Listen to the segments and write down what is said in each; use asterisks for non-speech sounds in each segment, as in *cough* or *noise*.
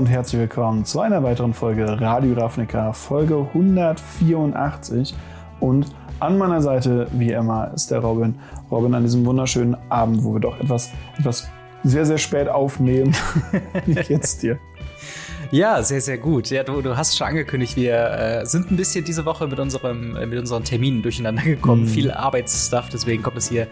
und herzlich willkommen zu einer weiteren Folge Radio Ravnica, Folge 184. Und an meiner Seite, wie immer, ist der Robin. Robin, an diesem wunderschönen Abend, wo wir doch etwas, etwas sehr, sehr spät aufnehmen. *laughs* wie geht's dir? Ja, sehr, sehr gut. Ja, du, du hast schon angekündigt, wir äh, sind ein bisschen diese Woche mit, unserem, äh, mit unseren Terminen durcheinander gekommen. Mm. Viel Arbeitsstuff, deswegen kommt es hier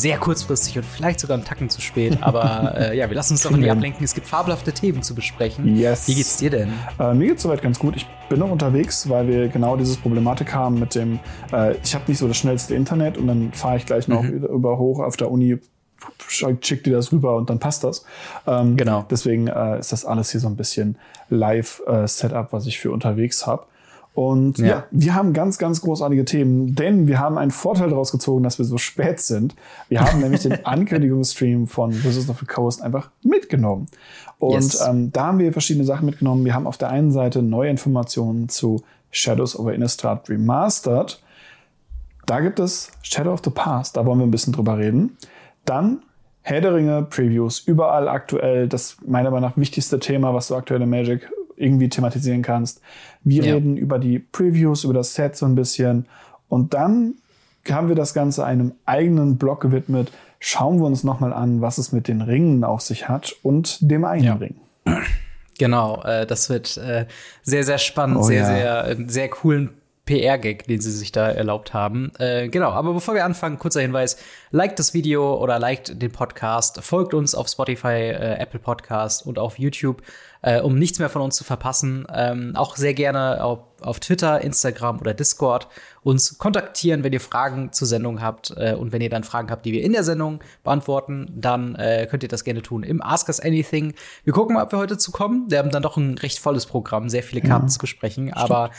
sehr kurzfristig und vielleicht sogar einen Tacken zu spät. *laughs* Aber äh, ja, wir lassen uns doch nicht ablenken. Es gibt fabelhafte Themen zu besprechen. Yes. Wie geht's dir denn? Äh, mir geht's soweit ganz gut. Ich bin noch unterwegs, weil wir genau dieses Problematik haben mit dem, äh, ich habe nicht so das schnellste Internet und dann fahre ich gleich noch mhm. über hoch auf der Uni schickt dir das rüber und dann passt das. Ähm, genau. Deswegen äh, ist das alles hier so ein bisschen Live-Setup, äh, was ich für unterwegs habe. Und ja. ja. wir haben ganz, ganz großartige Themen, denn wir haben einen Vorteil daraus gezogen, dass wir so spät sind. Wir haben nämlich den *laughs* Ankündigungsstream von Wizards of the Coast einfach mitgenommen. Und yes. ähm, da haben wir verschiedene Sachen mitgenommen. Wir haben auf der einen Seite neue Informationen zu Shadows over Innistrad Remastered. Da gibt es Shadow of the Past, da wollen wir ein bisschen drüber reden. Dann Herr der Ringe Previews, überall aktuell, das meiner Meinung nach wichtigste Thema, was du aktuell in Magic irgendwie thematisieren kannst. Wir ja. reden über die Previews, über das Set so ein bisschen. Und dann haben wir das Ganze einem eigenen Blog gewidmet. Schauen wir uns nochmal an, was es mit den Ringen auf sich hat und dem einen ja. Ring. Genau, äh, das wird äh, sehr, sehr spannend, oh, sehr, ja. sehr, äh, sehr coolen PR-Gag, den sie sich da erlaubt haben. Äh, genau, aber bevor wir anfangen, kurzer Hinweis: Liked das Video oder liked den Podcast, folgt uns auf Spotify, äh, Apple Podcast und auf YouTube, äh, um nichts mehr von uns zu verpassen. Ähm, auch sehr gerne auf, auf, Twitter, Instagram oder Discord uns kontaktieren, wenn ihr Fragen zur Sendung habt äh, und wenn ihr dann Fragen habt, die wir in der Sendung beantworten, dann äh, könnt ihr das gerne tun im Ask Us Anything. Wir gucken mal, ob wir heute zu kommen. Wir haben dann doch ein recht volles Programm, sehr viele Karten ja. zu besprechen, Stimmt. aber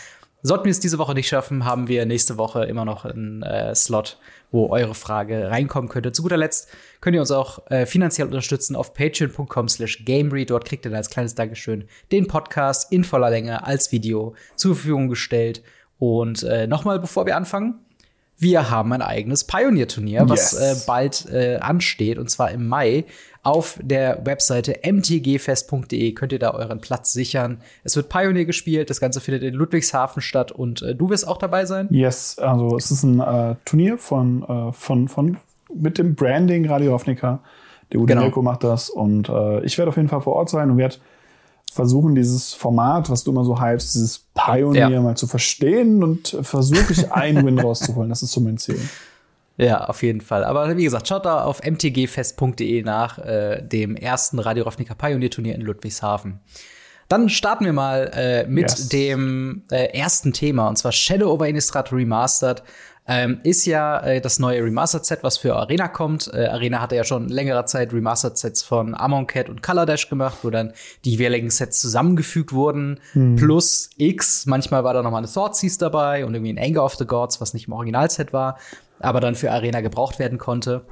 Sollten wir es diese Woche nicht schaffen, haben wir nächste Woche immer noch einen äh, Slot, wo eure Frage reinkommen könnte. Zu guter Letzt könnt ihr uns auch äh, finanziell unterstützen auf patreon.com slash gamery. Dort kriegt ihr dann als kleines Dankeschön den Podcast in voller Länge als Video zur Verfügung gestellt. Und äh, nochmal, bevor wir anfangen, wir haben ein eigenes Pioneer-Turnier, was yes. äh, bald äh, ansteht, und zwar im Mai. Auf der Webseite mtgfest.de könnt ihr da euren Platz sichern. Es wird Pioneer gespielt, das Ganze findet in Ludwigshafen statt und äh, du wirst auch dabei sein? Yes, also es ist ein äh, Turnier von, äh, von, von mit dem Branding Radio Ravnica. Der Udo genau. macht das und äh, ich werde auf jeden Fall vor Ort sein und werde versuchen, dieses Format, was du immer so hypst, dieses Pioneer ja. mal zu verstehen und versuche ich einen Win rauszuholen. Das ist so mein Ziel. Ja, auf jeden Fall. Aber wie gesagt, schaut da auf mtgfest.de nach äh, dem ersten Radio Ravnica Pioneer Turnier in Ludwigshafen. Dann starten wir mal äh, mit yes. dem äh, ersten Thema, und zwar Shadow over Innistrad Remastered. Ähm, ist ja äh, das neue Remastered-Set, was für Arena kommt. Äh, Arena hatte ja schon längere Zeit Remastered-Sets von Amonkhet und Color Dash gemacht, wo dann die jeweiligen Sets zusammengefügt wurden. Hm. Plus X. Manchmal war da noch mal eine Thoughtseize dabei und irgendwie ein Anger of the Gods, was nicht im Originalset war, aber dann für Arena gebraucht werden konnte.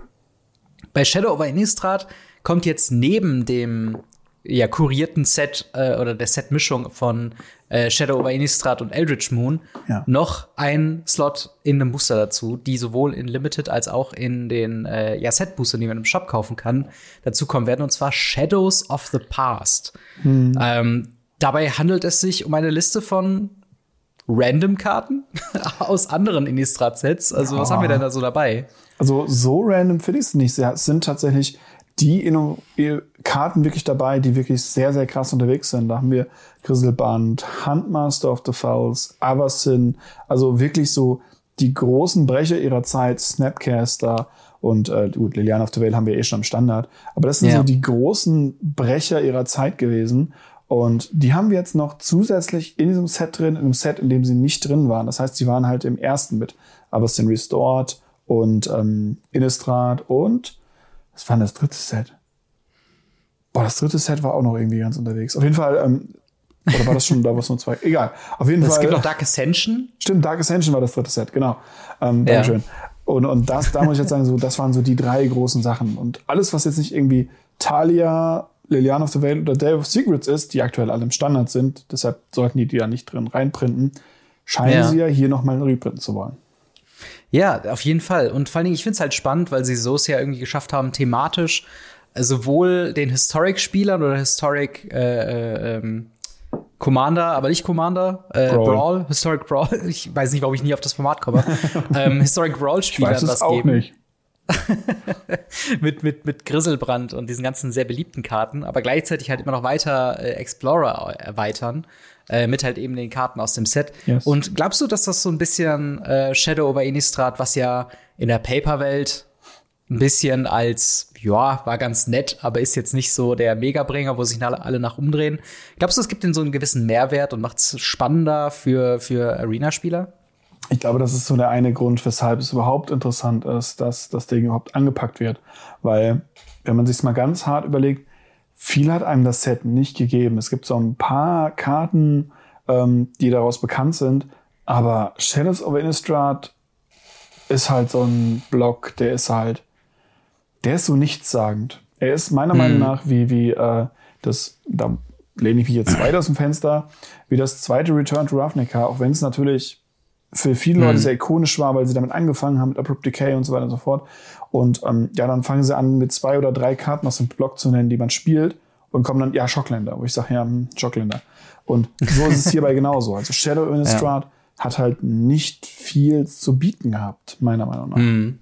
Bei Shadow over Innistrad kommt jetzt neben dem ja, kurierten Set äh, oder der Set-Mischung von äh, Shadow over Innistrad und Eldritch Moon ja. noch ein Slot in einem Booster dazu, die sowohl in Limited als auch in den äh, ja, Set-Boostern, die man im Shop kaufen kann, dazu kommen werden, und zwar Shadows of the Past. Hm. Ähm, dabei handelt es sich um eine Liste von Random-Karten *laughs* aus anderen Innistrad-Sets. Also, ja. was haben wir denn da so dabei? Also, so random finde ich es nicht. Es sind tatsächlich die Inno Karten wirklich dabei, die wirklich sehr, sehr krass unterwegs sind. Da haben wir Griselband, Handmaster of the Fowls, Avacyn, also wirklich so die großen Brecher ihrer Zeit, Snapcaster und äh, gut, Liliana of the Vale haben wir eh schon am Standard. Aber das sind ja. so die großen Brecher ihrer Zeit gewesen. Und die haben wir jetzt noch zusätzlich in diesem Set drin, in einem Set, in dem sie nicht drin waren. Das heißt, sie waren halt im ersten mit Avacyn Restored und ähm, Innistrad und was war denn das dritte Set? Boah, das dritte Set war auch noch irgendwie ganz unterwegs. Auf jeden Fall, ähm, oder war das schon, da war es nur zwei? Egal. Auf jeden es Fall. Es gibt noch Dark Ascension. Stimmt, Dark Ascension war das dritte Set, genau. Ähm, ja. Dankeschön. Und, und das, da muss ich jetzt sagen, so, das waren so die drei großen Sachen. Und alles, was jetzt nicht irgendwie Talia, Liliana of the Veil oder Day of Secrets ist, die aktuell alle im Standard sind, deshalb sollten die die ja nicht drin reinprinten, scheinen ja. sie ja hier nochmal reprinten zu wollen. Ja, auf jeden Fall. Und vor allen Dingen, ich finde es halt spannend, weil sie so es ja irgendwie geschafft haben, thematisch sowohl den Historic-Spielern oder Historic äh, ähm, Commander, aber nicht Commander, äh, Brawl. Brawl. Historic Brawl. *laughs* Ich weiß nicht, warum ich nie auf das Format komme. *laughs* ähm, Historic Brawl-Spielern das auch geben. Nicht. *laughs* mit, mit, mit Griselbrand und diesen ganzen sehr beliebten Karten, aber gleichzeitig halt immer noch weiter äh, Explorer erweitern. Äh, mit halt eben den Karten aus dem Set. Yes. Und glaubst du, dass das so ein bisschen äh, Shadow over Innistrad, was ja in der Paper-Welt ein bisschen als, ja, war ganz nett, aber ist jetzt nicht so der Megabringer, wo sich alle nach umdrehen. Glaubst du, es gibt den so einen gewissen Mehrwert und macht es spannender für, für Arena-Spieler? Ich glaube, das ist so der eine Grund, weshalb es überhaupt interessant ist, dass das Ding überhaupt angepackt wird. Weil, wenn man sich mal ganz hart überlegt, viel hat einem das Set nicht gegeben. Es gibt so ein paar Karten, ähm, die daraus bekannt sind, aber Shadows of Innistrad ist halt so ein Block, der ist halt, der ist so nichtssagend. Er ist meiner hm. Meinung nach wie, wie äh, das, da lehne ich mich jetzt *clears throat* weit aus dem Fenster, wie das zweite Return to Ravnica, auch wenn es natürlich für viele Leute hm. sehr ikonisch war, weil sie damit angefangen haben mit Abrupt Decay und so weiter und so fort. Und ähm, ja, dann fangen sie an, mit zwei oder drei Karten aus dem Block zu nennen, die man spielt und kommen dann, ja, Schockländer, wo ich sage, ja, hm, Schockländer. Und so ist es hierbei *laughs* genauso. Also Shadow Innistrad ja. hat halt nicht viel zu bieten gehabt, meiner Meinung nach. Hm.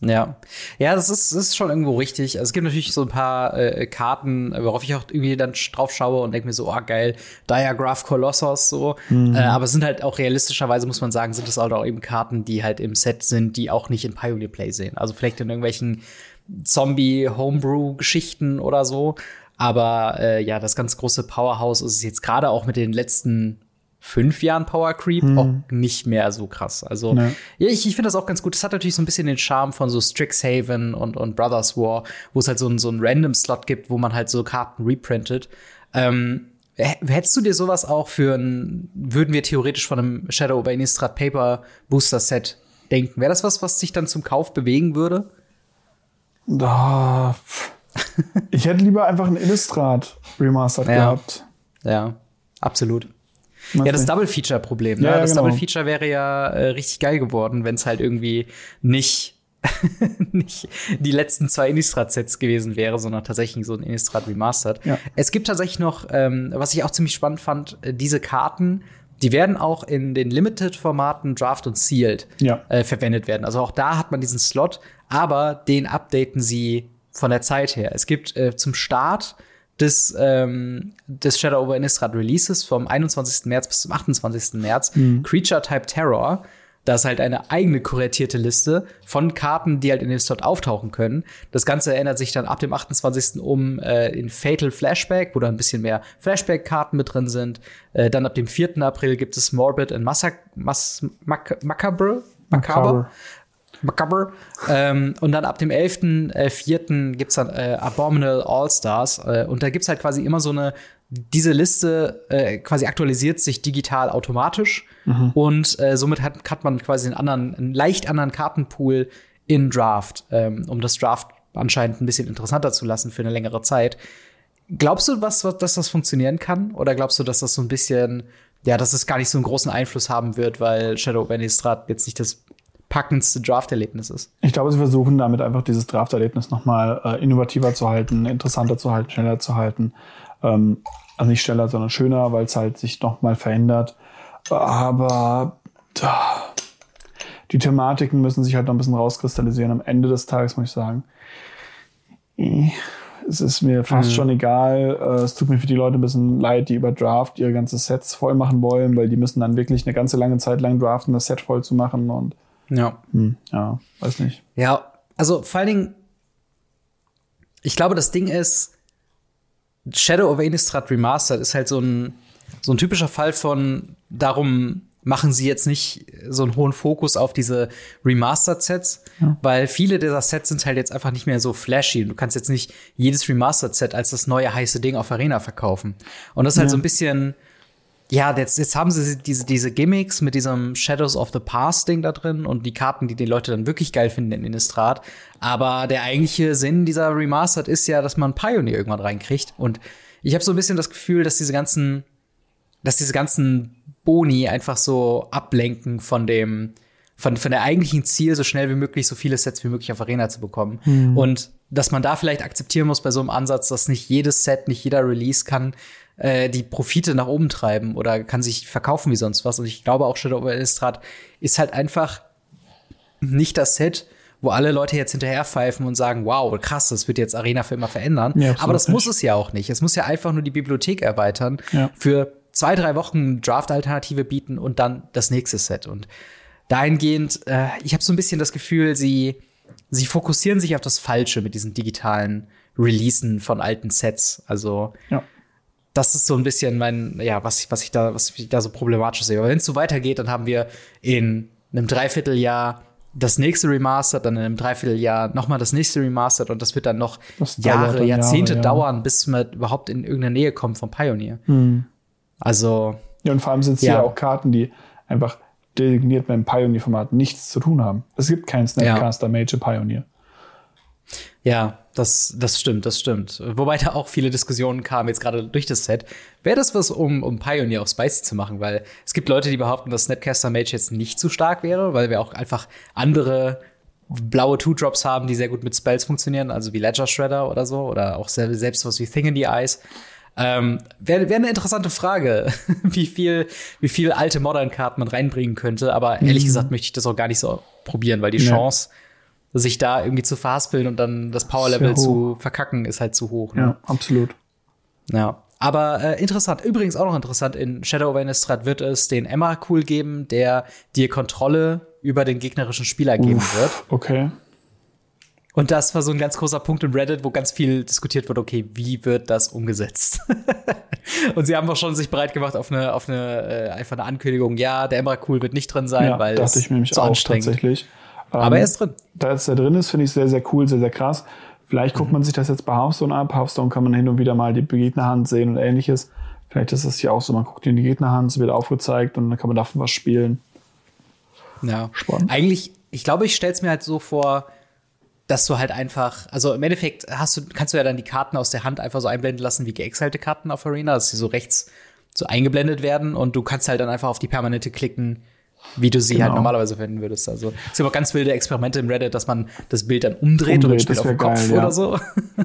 Ja, ja, das ist, das ist schon irgendwo richtig. Also es gibt natürlich so ein paar äh, Karten, worauf ich auch irgendwie dann drauf schaue und denke mir so, ah oh, geil, Diagraph Colossus so. Mhm. Äh, aber es sind halt auch realistischerweise, muss man sagen, sind es halt auch eben Karten, die halt im Set sind, die auch nicht in Pioneer Play sehen. Also vielleicht in irgendwelchen Zombie-Homebrew-Geschichten oder so. Aber äh, ja, das ganz große Powerhouse ist es jetzt gerade auch mit den letzten fünf Jahren Power Creep hm. auch nicht mehr so krass. Also, nee. ja, ich, ich finde das auch ganz gut. Das hat natürlich so ein bisschen den Charme von so Strixhaven und, und Brothers War, wo es halt so, ein, so einen Random-Slot gibt, wo man halt so Karten reprintet. Ähm, hättest du dir sowas auch für ein, würden wir theoretisch von einem Shadow over Innistrad Paper Booster Set denken? Wäre das was, was sich dann zum Kauf bewegen würde? Da. *laughs* ich hätte lieber einfach ein Innistrad Remastered ja. gehabt. Ja, absolut. Ja, das Double-Feature-Problem. Ne? Ja, das genau. Double-Feature wäre ja äh, richtig geil geworden, wenn es halt irgendwie nicht *laughs* nicht die letzten zwei Innistrad-Sets gewesen wäre, sondern tatsächlich so ein Innistrad Remastered. Ja. Es gibt tatsächlich noch, ähm, was ich auch ziemlich spannend fand, äh, diese Karten, die werden auch in den Limited-Formaten Draft und Sealed ja. äh, verwendet werden. Also auch da hat man diesen Slot, aber den updaten sie von der Zeit her. Es gibt äh, zum Start des, ähm, des Shadow over Innistrad Releases vom 21. März bis zum 28. März mhm. Creature Type Terror. Das ist halt eine eigene kuratierte Liste von Karten, die halt in dem Slot auftauchen können. Das Ganze ändert sich dann ab dem 28. um äh, in Fatal Flashback, wo da ein bisschen mehr Flashback-Karten mit drin sind. Äh, dann ab dem 4. April gibt es Morbid and Macabre. Macabre. Ähm, und dann ab dem 11.04. Äh, gibt's dann äh, Abominable All-Stars. Äh, und da gibt's halt quasi immer so eine, diese Liste äh, quasi aktualisiert sich digital automatisch. Mhm. Und äh, somit hat, hat man quasi einen anderen, einen leicht anderen Kartenpool in Draft, ähm, um das Draft anscheinend ein bisschen interessanter zu lassen für eine längere Zeit. Glaubst du, was, was, dass das funktionieren kann? Oder glaubst du, dass das so ein bisschen, ja, dass es gar nicht so einen großen Einfluss haben wird, weil Shadow of Innistrad jetzt nicht das packendste Draft-Erlebnis ist. Ich glaube, sie versuchen damit einfach dieses Draft-Erlebnis nochmal äh, innovativer zu halten, interessanter zu halten, schneller zu halten. Ähm, also nicht schneller, sondern schöner, weil es halt sich nochmal verändert. Aber da, die Thematiken müssen sich halt noch ein bisschen rauskristallisieren. Am Ende des Tages muss ich sagen, es ist mir fast mhm. schon egal. Äh, es tut mir für die Leute ein bisschen leid, die über Draft ihre ganze Sets voll machen wollen, weil die müssen dann wirklich eine ganze lange Zeit lang draften, das Set voll zu machen und ja. Hm, ja, weiß nicht. Ja, also vor allen Dingen, ich glaube, das Ding ist, Shadow of Innistrad Remastered ist halt so ein, so ein typischer Fall von, darum machen sie jetzt nicht so einen hohen Fokus auf diese Remastered-Sets, ja. weil viele dieser Sets sind halt jetzt einfach nicht mehr so flashy. Du kannst jetzt nicht jedes Remastered-Set als das neue heiße Ding auf Arena verkaufen. Und das ist halt ja. so ein bisschen ja, jetzt, jetzt haben sie diese, diese Gimmicks mit diesem Shadows of the Past Ding da drin und die Karten, die die Leute dann wirklich geil finden in Innistrad. Aber der eigentliche Sinn dieser Remastered ist ja, dass man Pioneer irgendwann reinkriegt. Und ich habe so ein bisschen das Gefühl, dass diese ganzen, dass diese ganzen Boni einfach so ablenken von dem, von, von der eigentlichen Ziel, so schnell wie möglich so viele Sets wie möglich auf Arena zu bekommen. Mhm. Und dass man da vielleicht akzeptieren muss bei so einem Ansatz, dass nicht jedes Set, nicht jeder Release kann äh, die Profite nach oben treiben oder kann sich verkaufen wie sonst was. Und ich glaube auch Shadow of Innistrad ist halt einfach nicht das Set, wo alle Leute jetzt hinterher pfeifen und sagen, wow, krass, das wird jetzt Arena für immer verändern. Ja, Aber das muss es ja auch nicht. Es muss ja einfach nur die Bibliothek erweitern, ja. für zwei, drei Wochen Draft-Alternative bieten und dann das nächste Set. Und dahingehend, äh, ich habe so ein bisschen das Gefühl, sie, sie fokussieren sich auf das Falsche mit diesen digitalen Releasen von alten Sets. Also ja. das ist so ein bisschen mein, ja, was ich, was ich da, was ich da so problematisch sehe. Aber wenn es so weitergeht, dann haben wir in einem Dreivierteljahr das nächste Remastered, dann in einem Dreivierteljahr nochmal das nächste Remastered und das wird dann noch Jahre, Jahrzehnte Jahre, ja. dauern, bis man überhaupt in irgendeine Nähe kommt vom Pioneer. Mhm. Also. Ja, und vor allem sind es ja. ja auch Karten, die einfach designiert beim Pioneer-Format nichts zu tun haben. Es gibt keinen Snapcaster ja. Major Pioneer. Ja, das, das stimmt, das stimmt. Wobei da auch viele Diskussionen kamen, jetzt gerade durch das Set. Wäre das was, um, um Pioneer auf Spicy zu machen? Weil es gibt Leute, die behaupten, dass Snapcaster Mage jetzt nicht zu stark wäre, weil wir auch einfach andere blaue Two-Drops haben, die sehr gut mit Spells funktionieren, also wie Ledger Shredder oder so, oder auch selbst was wie Thing in the Eyes. Ähm, Wäre wär eine interessante Frage, *laughs* wie viel, wie viel alte Modern-Karten man reinbringen könnte. Aber ehrlich mhm. gesagt möchte ich das auch gar nicht so probieren, weil die ja. Chance, sich da irgendwie zu verhaspeln und dann das Power-Level zu verkacken, ist halt zu hoch. Ne? Ja, absolut. Ja. Aber äh, interessant, übrigens auch noch interessant, in Shadow of Innistrad wird es den Emma-Cool geben, der dir Kontrolle über den gegnerischen Spieler geben Uff, wird. Okay. Und das war so ein ganz großer Punkt im Reddit, wo ganz viel diskutiert wird, okay, wie wird das umgesetzt? *laughs* und sie haben auch schon sich bereit gemacht auf eine, auf eine, äh, einfach eine Ankündigung, ja, der Emra Cool wird nicht drin sein, ja, weil dachte ich mir nämlich zu auch, anstrengend. Tatsächlich. Aber er ähm, ist drin. Da er drin ist, finde ich sehr, sehr cool, sehr, sehr krass. Vielleicht guckt mhm. man sich das jetzt bei Hearthstone ab. Hearthstone kann man hin und wieder mal die Gegnerhand sehen und ähnliches. Vielleicht ist das hier auch so, man guckt in die Gegnerhand, es wird aufgezeigt und dann kann man davon was spielen. Ja. Spannend. Eigentlich, ich glaube, ich stelle es mir halt so vor, dass du halt einfach, also im Endeffekt hast du, kannst du ja dann die Karten aus der Hand einfach so einblenden lassen wie geexalte Karten auf Arena, dass sie so rechts so eingeblendet werden und du kannst halt dann einfach auf die permanente klicken, wie du sie halt genau. halt normalerweise verwenden würdest. Also es gibt auch ganz wilde Experimente im Reddit, dass man das Bild dann umdreht, umdreht oder spielt auf den Kopf geil, ja. oder so.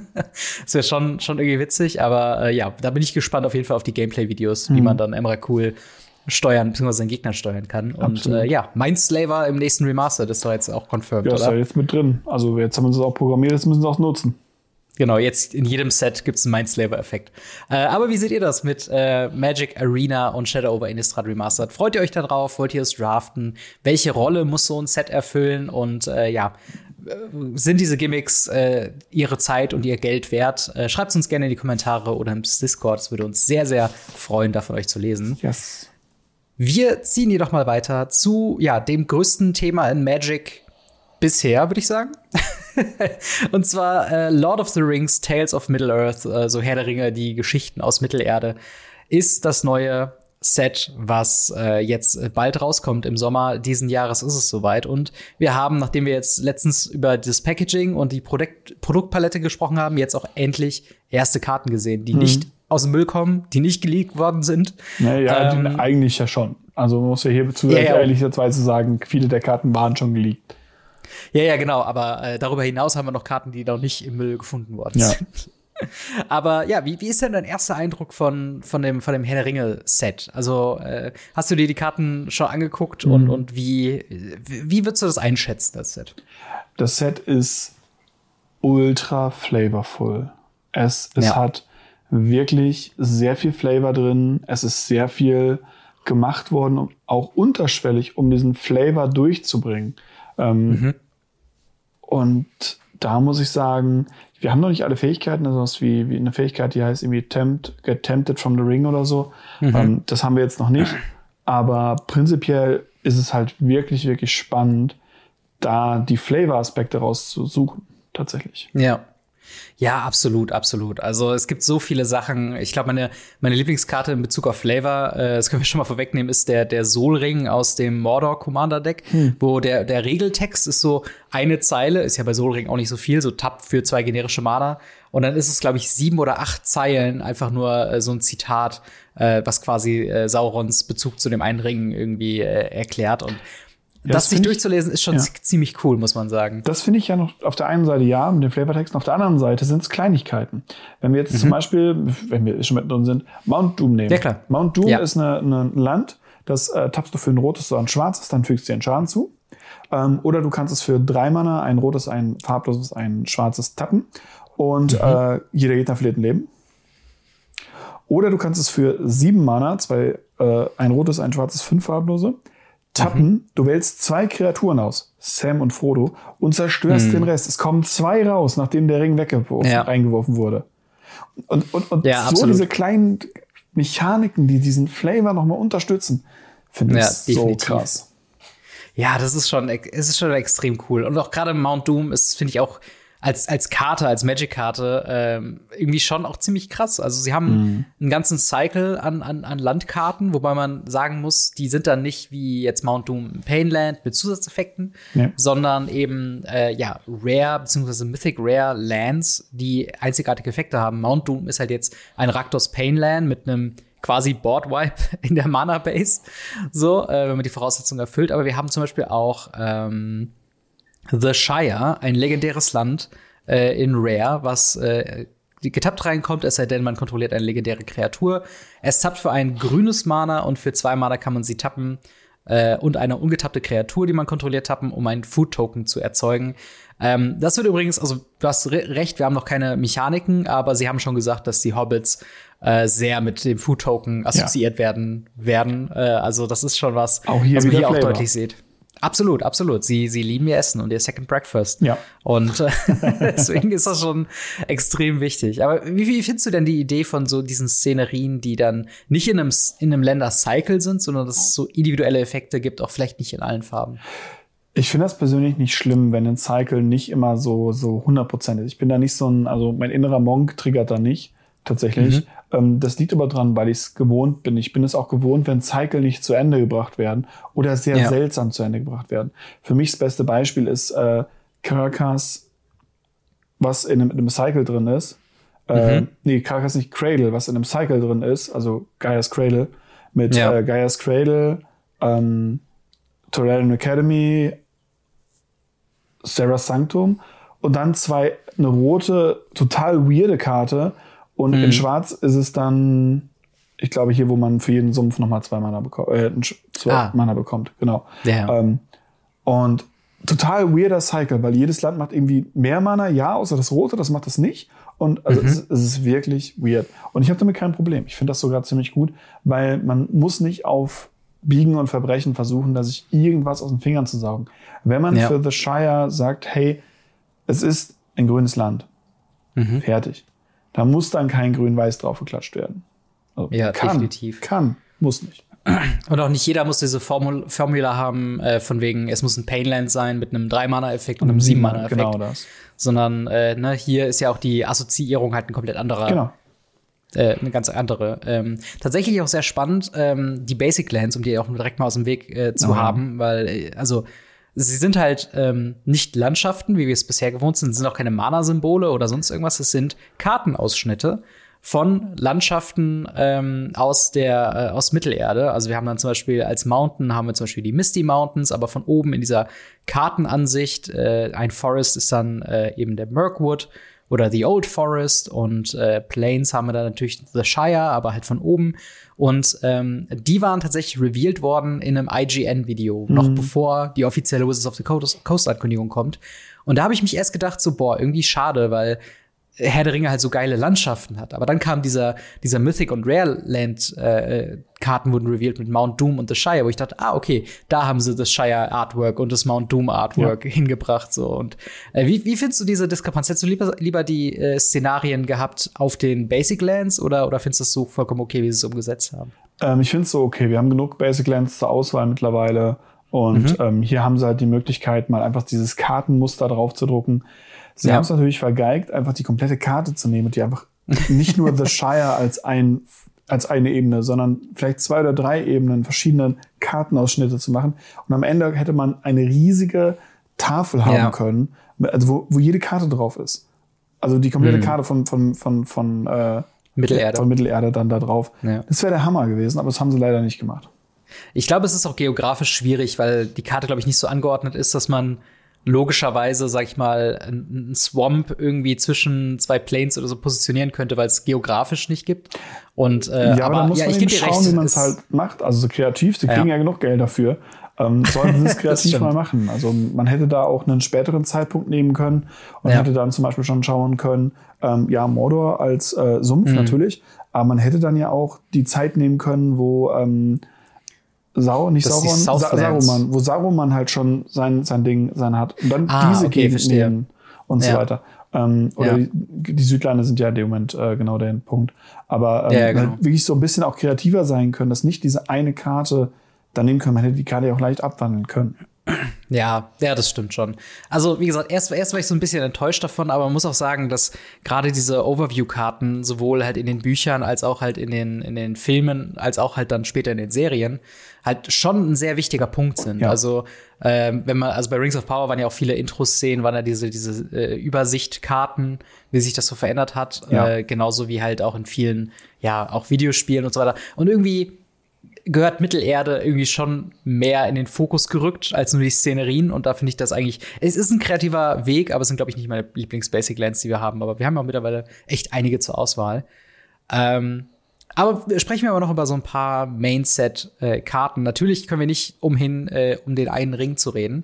*laughs* das wäre schon, schon irgendwie witzig, aber äh, ja, da bin ich gespannt auf jeden Fall auf die Gameplay-Videos, mhm. wie man dann Emra cool steuern, beziehungsweise seinen Gegner steuern kann. Und äh, ja, Mindslaver im nächsten Remaster, das ist doch jetzt auch confirmed, ja, ist ja jetzt mit drin. Also jetzt haben wir es auch programmiert, jetzt müssen wir es auch nutzen. Genau, jetzt in jedem Set gibt es einen Mindslaver-Effekt. Äh, aber wie seht ihr das mit äh, Magic Arena und Shadow over Innistrad Remastered? Freut ihr euch da drauf? Wollt ihr es draften? Welche Rolle muss so ein Set erfüllen? Und äh, ja, äh, sind diese Gimmicks äh, ihre Zeit und ihr Geld wert? Äh, Schreibt es uns gerne in die Kommentare oder im Discord. Es würde uns sehr, sehr freuen, da von euch zu lesen. Yes. Wir ziehen jedoch mal weiter zu ja, dem größten Thema in Magic bisher, würde ich sagen. *laughs* und zwar äh, Lord of the Rings, Tales of Middle-earth, äh, so Herr der Ringe, die Geschichten aus Mittelerde, ist das neue Set, was äh, jetzt bald rauskommt. Im Sommer diesen Jahres ist es soweit. Und wir haben, nachdem wir jetzt letztens über das Packaging und die Produkt Produktpalette gesprochen haben, jetzt auch endlich erste Karten gesehen, die mhm. nicht aus dem Müll kommen, die nicht geleakt worden sind. Naja, ähm, eigentlich ja schon. Also man muss ja hier zu ja, ja. ehrlicherweise sagen, viele der Karten waren schon geleakt. Ja, ja, genau. Aber äh, darüber hinaus haben wir noch Karten, die noch nicht im Müll gefunden worden ja. sind. *laughs* Aber ja, wie, wie ist denn dein erster Eindruck von, von dem, von dem Herr der Ringe-Set? Also, äh, hast du dir die Karten schon angeguckt mhm. und, und wie, wie würdest du das einschätzen, das Set? Das Set ist ultra flavorful. Es, es ja. hat wirklich sehr viel Flavor drin. Es ist sehr viel gemacht worden, auch unterschwellig, um diesen Flavor durchzubringen. Ähm, mhm. Und da muss ich sagen, wir haben noch nicht alle Fähigkeiten, also was wie, wie eine Fähigkeit, die heißt irgendwie Tempt, Get Tempted from the Ring oder so. Mhm. Ähm, das haben wir jetzt noch nicht. Aber prinzipiell ist es halt wirklich, wirklich spannend, da die Flavor-Aspekte rauszusuchen, tatsächlich. Ja. Ja, absolut, absolut. Also es gibt so viele Sachen. Ich glaube, meine, meine Lieblingskarte in Bezug auf Flavor, äh, das können wir schon mal vorwegnehmen, ist der, der Solring aus dem Mordor Commander Deck, hm. wo der, der Regeltext ist so eine Zeile, ist ja bei Solring auch nicht so viel, so Tab für zwei generische Mana. Und dann ist es, glaube ich, sieben oder acht Zeilen, einfach nur äh, so ein Zitat, äh, was quasi äh, Saurons Bezug zu dem einen Ring irgendwie äh, erklärt. Und das, das sich durchzulesen ist schon ja. ziemlich cool, muss man sagen. Das finde ich ja noch auf der einen Seite ja, mit den Flavortexten, auf der anderen Seite sind es Kleinigkeiten. Wenn wir jetzt mhm. zum Beispiel, wenn wir schon mit drin sind, Mount Doom nehmen. Ja, klar. Mount Doom ja. ist ein Land, das äh, tappst du für ein rotes oder ein schwarzes, dann fügst du dir einen Schaden zu. Ähm, oder du kannst es für drei Mana, ein rotes, ein farbloses, ein schwarzes tappen. Und mhm. äh, jeder Gegner verliert ein Leben. Oder du kannst es für sieben Mana, zwei, äh, ein rotes, ein schwarzes, fünf farblose, tappen. Mhm. Du wählst zwei Kreaturen aus, Sam und Frodo, und zerstörst mhm. den Rest. Es kommen zwei raus, nachdem der Ring weggeworfen, ja. reingeworfen wurde. Und, und, und ja, so absolut. diese kleinen Mechaniken, die diesen Flavor nochmal unterstützen, finde ja, ich definitiv. so krass. Ja, das ist schon, es ist schon extrem cool. Und auch gerade Mount Doom ist, finde ich, auch als, als Karte, als Magic-Karte ähm, irgendwie schon auch ziemlich krass. Also sie haben mhm. einen ganzen Cycle an, an, an Landkarten, wobei man sagen muss, die sind dann nicht wie jetzt Mount Doom Painland mit Zusatzeffekten, ja. sondern eben äh, ja Rare bzw. Mythic Rare Lands, die einzigartige Effekte haben. Mount Doom ist halt jetzt ein Raktos Painland mit einem quasi Board Wipe *laughs* in der Mana Base, so äh, wenn man die Voraussetzungen erfüllt. Aber wir haben zum Beispiel auch ähm, The Shire, ein legendäres Land äh, in Rare, was äh, getappt reinkommt, es sei denn, man kontrolliert eine legendäre Kreatur. Es tappt für ein grünes Mana und für zwei Mana kann man sie tappen äh, und eine ungetappte Kreatur, die man kontrolliert, tappen, um einen Food-Token zu erzeugen. Ähm, das wird übrigens, also du hast re recht, wir haben noch keine Mechaniken, aber sie haben schon gesagt, dass die Hobbits äh, sehr mit dem Food-Token assoziiert ja. werden werden. Äh, also das ist schon was, was man hier auch deutlich sieht. Absolut, absolut. Sie, sie lieben ihr Essen und ihr Second Breakfast. Ja. Und äh, *laughs* *laughs* deswegen ist das schon extrem wichtig. Aber wie, wie findest du denn die Idee von so diesen Szenerien, die dann nicht in einem, in einem Länder-Cycle sind, sondern dass es so individuelle Effekte gibt, auch vielleicht nicht in allen Farben? Ich finde das persönlich nicht schlimm, wenn ein Cycle nicht immer so, so 100% ist. Ich bin da nicht so ein, also mein innerer Monk triggert da nicht, tatsächlich. Mhm. Ähm, das liegt aber dran, weil ich es gewohnt bin. Ich bin es auch gewohnt, wenn Cycle nicht zu Ende gebracht werden oder sehr ja. seltsam zu Ende gebracht werden. Für mich das beste Beispiel ist äh, Caracas, was in einem, in einem Cycle drin ist. Äh, mhm. Nee, Caracas nicht Cradle, was in einem Cycle drin ist, also Gaia's Cradle, mit ja. äh, Gaia's Cradle, ähm, Torellian Academy, Sarah Sanctum und dann zwei, eine rote, total weirde Karte, und mhm. in Schwarz ist es dann, ich glaube, hier, wo man für jeden Sumpf nochmal zwei Mana bekommt, äh, zwei ah. Mana bekommt, genau. Ja. Ähm, und total weirder Cycle, weil jedes Land macht irgendwie mehr Mana, ja, außer das Rote, das macht das nicht. Und also mhm. es, es, ist wirklich weird. Und ich habe damit kein Problem. Ich finde das sogar ziemlich gut, weil man muss nicht auf Biegen und Verbrechen versuchen, da sich irgendwas aus den Fingern zu saugen. Wenn man ja. für The Shire sagt, hey, es ist ein grünes Land. Mhm. Fertig. Da muss dann kein Grün-Weiß drauf geklatscht werden. Also ja, kann, definitiv. Kann, muss nicht. Und auch nicht jeder muss diese Formul Formula haben, äh, von wegen, es muss ein Painland sein mit einem 3-Mana-Effekt und einem 7-Mana-Effekt. Genau das. Sondern äh, ne, hier ist ja auch die Assoziierung halt ein komplett anderer. Genau. Äh, eine ganz andere. Ähm, tatsächlich auch sehr spannend, ähm, die Basic Lands, um die auch direkt mal aus dem Weg äh, zu oh, haben, weil, äh, also sie sind halt ähm, nicht Landschaften, wie wir es bisher gewohnt sind, sind auch keine Mana-Symbole oder sonst irgendwas. Es sind Kartenausschnitte von Landschaften ähm, aus der äh, aus Mittelerde. Also wir haben dann zum Beispiel als Mountain haben wir zum Beispiel die Misty Mountains, aber von oben in dieser Kartenansicht äh, ein Forest ist dann äh, eben der Mirkwood oder The Old Forest und äh, Plains haben wir dann natürlich The Shire, aber halt von oben. Und ähm, die waren tatsächlich revealed worden in einem IGN-Video, mhm. noch bevor die offizielle Wizards of the Coast-Ankündigung kommt. Und da habe ich mich erst gedacht, so, boah, irgendwie schade, weil Herr der Ringe halt so geile Landschaften hat. Aber dann kam dieser, dieser Mythic und Rare Land äh, Karten wurden revealed mit Mount Doom und The Shire, wo ich dachte, ah, okay, da haben sie das Shire Artwork und das Mount Doom Artwork ja. hingebracht, so. Und äh, wie, wie findest du diese Diskrepanz? Hättest du lieber, lieber die äh, Szenarien gehabt auf den Basic Lands oder, oder findest du es so vollkommen okay, wie sie es umgesetzt haben? Ähm, ich finde es so okay. Wir haben genug Basic Lands zur Auswahl mittlerweile. Und mhm. ähm, hier haben sie halt die Möglichkeit, mal einfach dieses Kartenmuster drauf zu drucken. Sie ja. haben es natürlich vergeigt, einfach die komplette Karte zu nehmen und die einfach nicht nur The *laughs* Shire als ein als eine Ebene, sondern vielleicht zwei oder drei Ebenen, verschiedene Kartenausschnitte zu machen. Und am Ende hätte man eine riesige Tafel haben ja. können, also wo, wo jede Karte drauf ist. Also die komplette mhm. Karte von, von, von, von, äh, Mittelerde. von Mittelerde dann da drauf. Ja. Das wäre der Hammer gewesen, aber das haben sie leider nicht gemacht. Ich glaube, es ist auch geografisch schwierig, weil die Karte, glaube ich, nicht so angeordnet ist, dass man logischerweise, sag ich mal, einen Swamp irgendwie zwischen zwei Planes oder so positionieren könnte, weil es geografisch nicht gibt. Und äh, ja, aber, aber muss ja, man ich schauen, recht, wie man es halt macht. Also so kreativ, sie kriegen ja, ja genug Geld dafür. Ähm, sollten sie es *laughs* kreativ mal machen. Also man hätte da auch einen späteren Zeitpunkt nehmen können und ja. hätte dann zum Beispiel schon schauen können, ähm, ja, Mordor als äh, Sumpf mhm. natürlich, aber man hätte dann ja auch die Zeit nehmen können, wo ähm, Sau, nicht das Sauron, Sa Saruman, wo Saruman halt schon sein, sein Ding sein hat. Und dann ah, diese okay, Gegend nehmen und ja. so weiter. Ähm, oder ja. die, die, Südlande sind ja in dem Moment äh, genau der Punkt. Aber ähm, ja, genau. halt wirklich so ein bisschen auch kreativer sein können, dass nicht diese eine Karte dann nehmen können. Man hätte die Karte ja auch leicht abwandeln können. Ja, ja, das stimmt schon. Also, wie gesagt, erst, erst war ich so ein bisschen enttäuscht davon, aber man muss auch sagen, dass gerade diese Overview-Karten sowohl halt in den Büchern als auch halt in den, in den Filmen, als auch halt dann später in den Serien halt schon ein sehr wichtiger Punkt sind. Ja. Also, ähm, wenn man, also bei Rings of Power waren ja auch viele Intro-Szenen, waren ja diese, diese äh, Übersichtkarten, wie sich das so verändert hat. Ja. Äh, genauso wie halt auch in vielen, ja, auch Videospielen und so weiter. Und irgendwie gehört Mittelerde irgendwie schon mehr in den Fokus gerückt als nur die Szenerien. Und da finde ich das eigentlich, es ist ein kreativer Weg, aber es sind, glaube ich, nicht meine Lieblings-Basic Lands, die wir haben. Aber wir haben auch mittlerweile echt einige zur Auswahl. Ähm, aber sprechen wir aber noch über so ein paar Main-Set-Karten. Äh, Natürlich können wir nicht umhin, äh, um den einen Ring zu reden.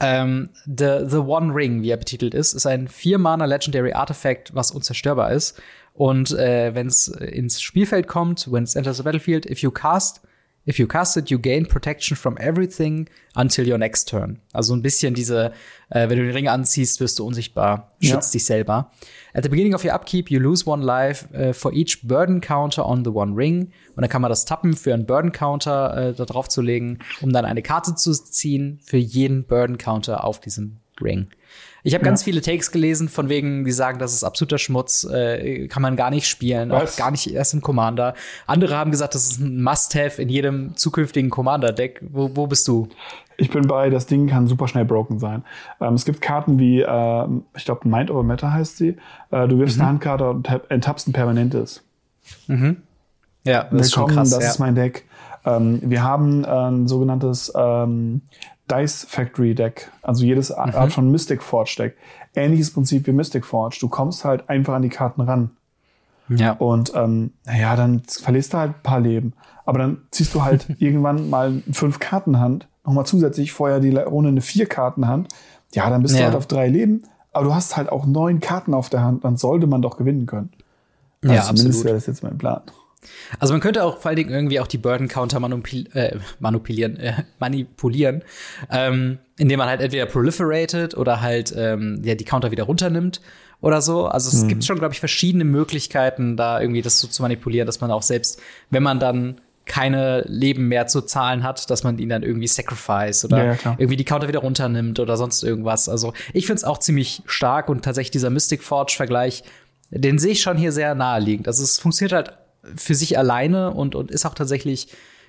Ähm, the, the One Ring, wie er betitelt ist, ist ein vier-Mana Legendary Artifact, was unzerstörbar ist. Und äh, wenn es ins Spielfeld kommt, when it enters the battlefield, if you cast If you cast it, you gain protection from everything until your next turn. Also ein bisschen diese, äh, wenn du den Ring anziehst, wirst du unsichtbar, schützt ja. dich selber. At the beginning of your upkeep, you lose one life uh, for each burden counter on the one ring. Und dann kann man das tappen, für einen Burden Counter äh, da drauf zu legen, um dann eine Karte zu ziehen für jeden Burden Counter auf diesem Ring. Ich habe ja. ganz viele Takes gelesen, von wegen, die sagen, das ist absoluter Schmutz, äh, kann man gar nicht spielen, Was? auch gar nicht erst im Commander. Andere haben gesagt, das ist ein Must-Have in jedem zukünftigen Commander-Deck. Wo, wo bist du? Ich bin bei, das Ding kann super schnell broken sein. Ähm, es gibt Karten wie, äh, ich glaube, Mind over Matter heißt sie. Äh, du wirfst mhm. eine Handkarte und enttappst ein permanentes. Mhm. Ja, das Willkommen, ist schon krass. Das ja. ist mein Deck. Ähm, wir haben ein sogenanntes ähm, Dice Factory Deck, also jedes mhm. Art von Mystic Forge Deck. Ähnliches Prinzip wie Mystic Forge. Du kommst halt einfach an die Karten ran. Ja. Und ähm, naja, dann verlierst du halt ein paar Leben. Aber dann ziehst du halt *laughs* irgendwann mal eine fünf Kartenhand, nochmal zusätzlich vorher die Runde eine vier Kartenhand. Ja, dann bist ja. du halt auf drei Leben. Aber du hast halt auch neun Karten auf der Hand, dann sollte man doch gewinnen können. Also ja, zumindest wäre das jetzt mein Plan. Also man könnte auch vor allen Dingen irgendwie auch die Burden Counter manipul äh, manipulieren, äh, manipulieren, ähm, indem man halt entweder proliferated oder halt ähm, ja die Counter wieder runternimmt oder so. Also es hm. gibt schon, glaube ich, verschiedene Möglichkeiten, da irgendwie das so zu manipulieren, dass man auch selbst, wenn man dann keine Leben mehr zu zahlen hat, dass man ihn dann irgendwie sacrifice oder ja, irgendwie die Counter wieder runternimmt oder sonst irgendwas. Also ich finde es auch ziemlich stark und tatsächlich dieser Mystic Forge Vergleich, den sehe ich schon hier sehr naheliegend. Also es funktioniert halt für sich alleine und, und ist auch tatsächlich,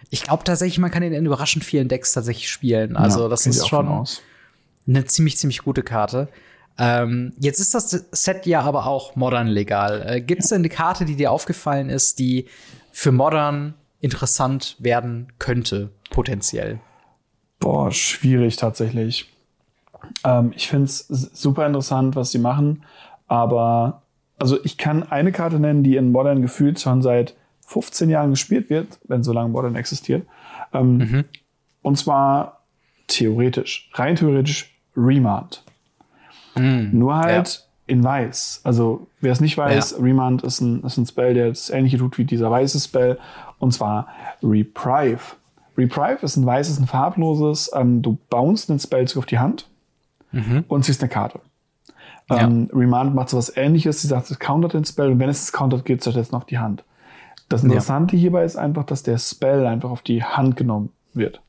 ich glaube tatsächlich, man kann ihn in überraschend vielen Decks tatsächlich spielen. Also ja, das ist schon eine ziemlich, ziemlich gute Karte. Ähm, jetzt ist das Set ja aber auch modern legal. Äh, Gibt es denn eine Karte, die dir aufgefallen ist, die für modern interessant werden könnte, potenziell? Boah, schwierig tatsächlich. Ähm, ich finde es super interessant, was sie machen, aber also ich kann eine Karte nennen, die in Modern gefühlt schon seit 15 Jahren gespielt wird, wenn so lange Modern existiert. Ähm, mhm. Und zwar theoretisch, rein theoretisch Remand. Mhm. Nur halt ja. in weiß. Also wer es nicht weiß, ja. Remand ist ein, ist ein Spell, der das ähnliche tut wie dieser weiße Spell. Und zwar Reprive. Reprive ist ein weißes, ein farbloses. Ähm, du bounce einen Spellzug auf die Hand mhm. und ziehst eine Karte. Ja. Ähm, Remand macht so was ähnliches. Sie sagt, es countert den Spell und wenn es countert, geht es stattdessen auf die Hand. Das Interessante ja. hierbei ist einfach, dass der Spell einfach auf die Hand genommen wird.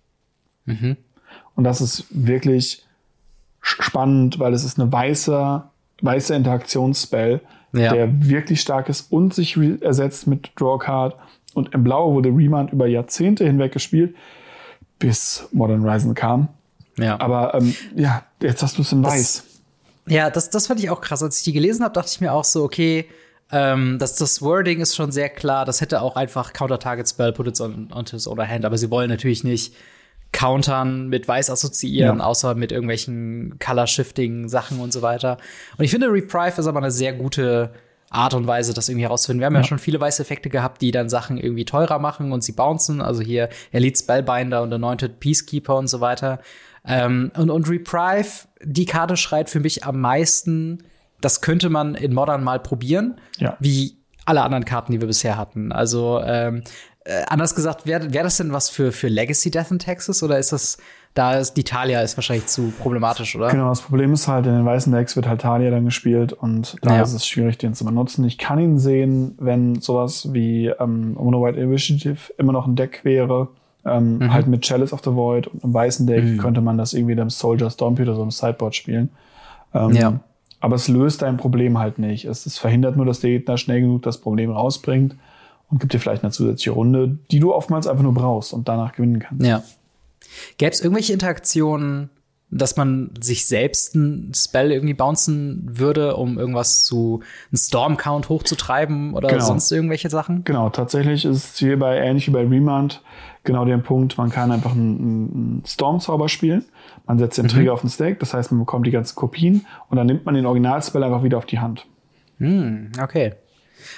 Mhm. Und das ist wirklich spannend, weil es ist eine weiße, weiße Interaktionsspell, ja. der wirklich stark ist und sich ersetzt mit Draw Card. Und im Blau wurde Remand über Jahrzehnte hinweg gespielt, bis Modern Horizon kam. Ja. Aber ähm, ja, jetzt hast du es in Weiß. Ja, das, das fand ich auch krass. Als ich die gelesen habe, dachte ich mir auch so, okay, Ähm, das, das Wording ist schon sehr klar. Das hätte auch einfach Counter-Target-Spell, put it on, onto his other hand. Aber sie wollen natürlich nicht countern, mit weiß assoziieren, ja. außer mit irgendwelchen Color-Shifting-Sachen und so weiter. Und ich finde, Reprive ist aber eine sehr gute Art und Weise, das irgendwie herauszufinden. Wir haben ja. ja schon viele weiße Effekte gehabt, die dann Sachen irgendwie teurer machen und sie bouncen. Also hier Elite Spellbinder und Anointed Peacekeeper und so weiter. Ähm, und, und Reprive, die Karte schreit für mich am meisten, das könnte man in Modern mal probieren, ja. wie alle anderen Karten, die wir bisher hatten. Also ähm, äh, anders gesagt, wäre wär das denn was für, für Legacy Death in Texas oder ist das, da ist die Talia ist wahrscheinlich zu problematisch, oder? Genau, das Problem ist halt, in den weißen Decks wird halt Talia dann gespielt und da ja. ist es schwierig, den zu benutzen. Ich kann ihn sehen, wenn sowas wie ähm, Mono White Initiative immer noch ein Deck wäre, ähm, mhm. Halt mit Chalice of the Void und einem weißen Deck mhm. könnte man das irgendwie dem Soldier Stompy oder so im Sideboard spielen. Ähm, ja. Aber es löst dein Problem halt nicht. Es, es verhindert nur, dass der Gegner schnell genug das Problem rausbringt und gibt dir vielleicht eine zusätzliche Runde, die du oftmals einfach nur brauchst und danach gewinnen kannst. Ja. Gäbe es irgendwelche Interaktionen, dass man sich selbst ein Spell irgendwie bouncen würde, um irgendwas zu, einen Storm-Count hochzutreiben oder genau. sonst irgendwelche Sachen? Genau, tatsächlich ist es hier bei, ähnlich wie bei Remand, genau der Punkt, man kann einfach einen, einen Storm-Zauber spielen. Man setzt den mhm. Trigger auf den Stack, das heißt, man bekommt die ganzen Kopien und dann nimmt man den Originalspell einfach wieder auf die Hand. Hm, okay.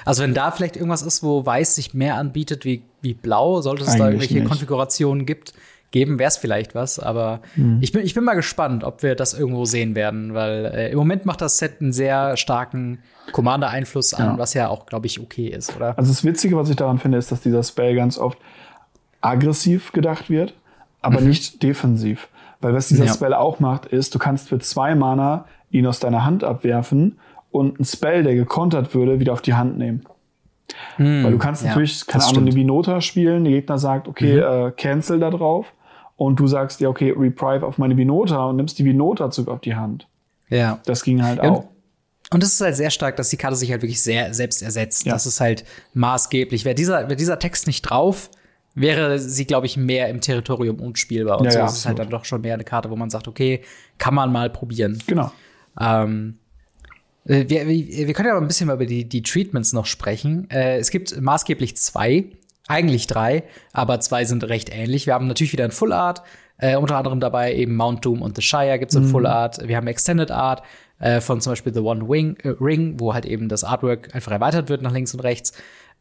Also wenn da vielleicht irgendwas ist, wo Weiß sich mehr anbietet wie, wie Blau, sollte es Eigentlich da irgendwelche nicht. Konfigurationen gibt, geben, wäre es vielleicht was. Aber mhm. ich, bin, ich bin mal gespannt, ob wir das irgendwo sehen werden, weil äh, im Moment macht das Set einen sehr starken Commander-Einfluss an, ja. was ja auch, glaube ich, okay ist, oder? Also das Witzige, was ich daran finde, ist, dass dieser Spell ganz oft aggressiv gedacht wird, aber mhm. nicht defensiv. Weil was dieser ja. Spell auch macht, ist, du kannst für zwei Mana ihn aus deiner Hand abwerfen und ein Spell, der gekontert würde, wieder auf die Hand nehmen. Mhm. Weil du kannst ja, natürlich, keine Ahnung, eine Vinota spielen, der Gegner sagt, okay, mhm. äh, cancel da drauf und du sagst ja, okay, reprive auf meine Vinota und nimmst die Vinota zurück auf die Hand. Ja. Das ging halt ja, auch. Und es ist halt sehr stark, dass die Karte sich halt wirklich sehr selbst ersetzt. Ja. Das ist halt maßgeblich. Wäre dieser, wäre dieser Text nicht drauf, wäre sie, glaube ich, mehr im Territorium unspielbar. Und ja, so ja, ist es halt dann doch schon mehr eine Karte, wo man sagt, okay, kann man mal probieren. Genau. Ähm, äh, wir, wir, wir können ja aber ein bisschen mal über die, die Treatments noch sprechen. Äh, es gibt maßgeblich zwei, eigentlich drei, aber zwei sind recht ähnlich. Wir haben natürlich wieder ein Full Art, äh, unter anderem dabei eben Mount Doom und The Shire gibt es in mhm. Full Art. Wir haben Extended Art äh, von zum Beispiel The One Wing, äh, Ring, wo halt eben das Artwork einfach erweitert wird nach links und rechts.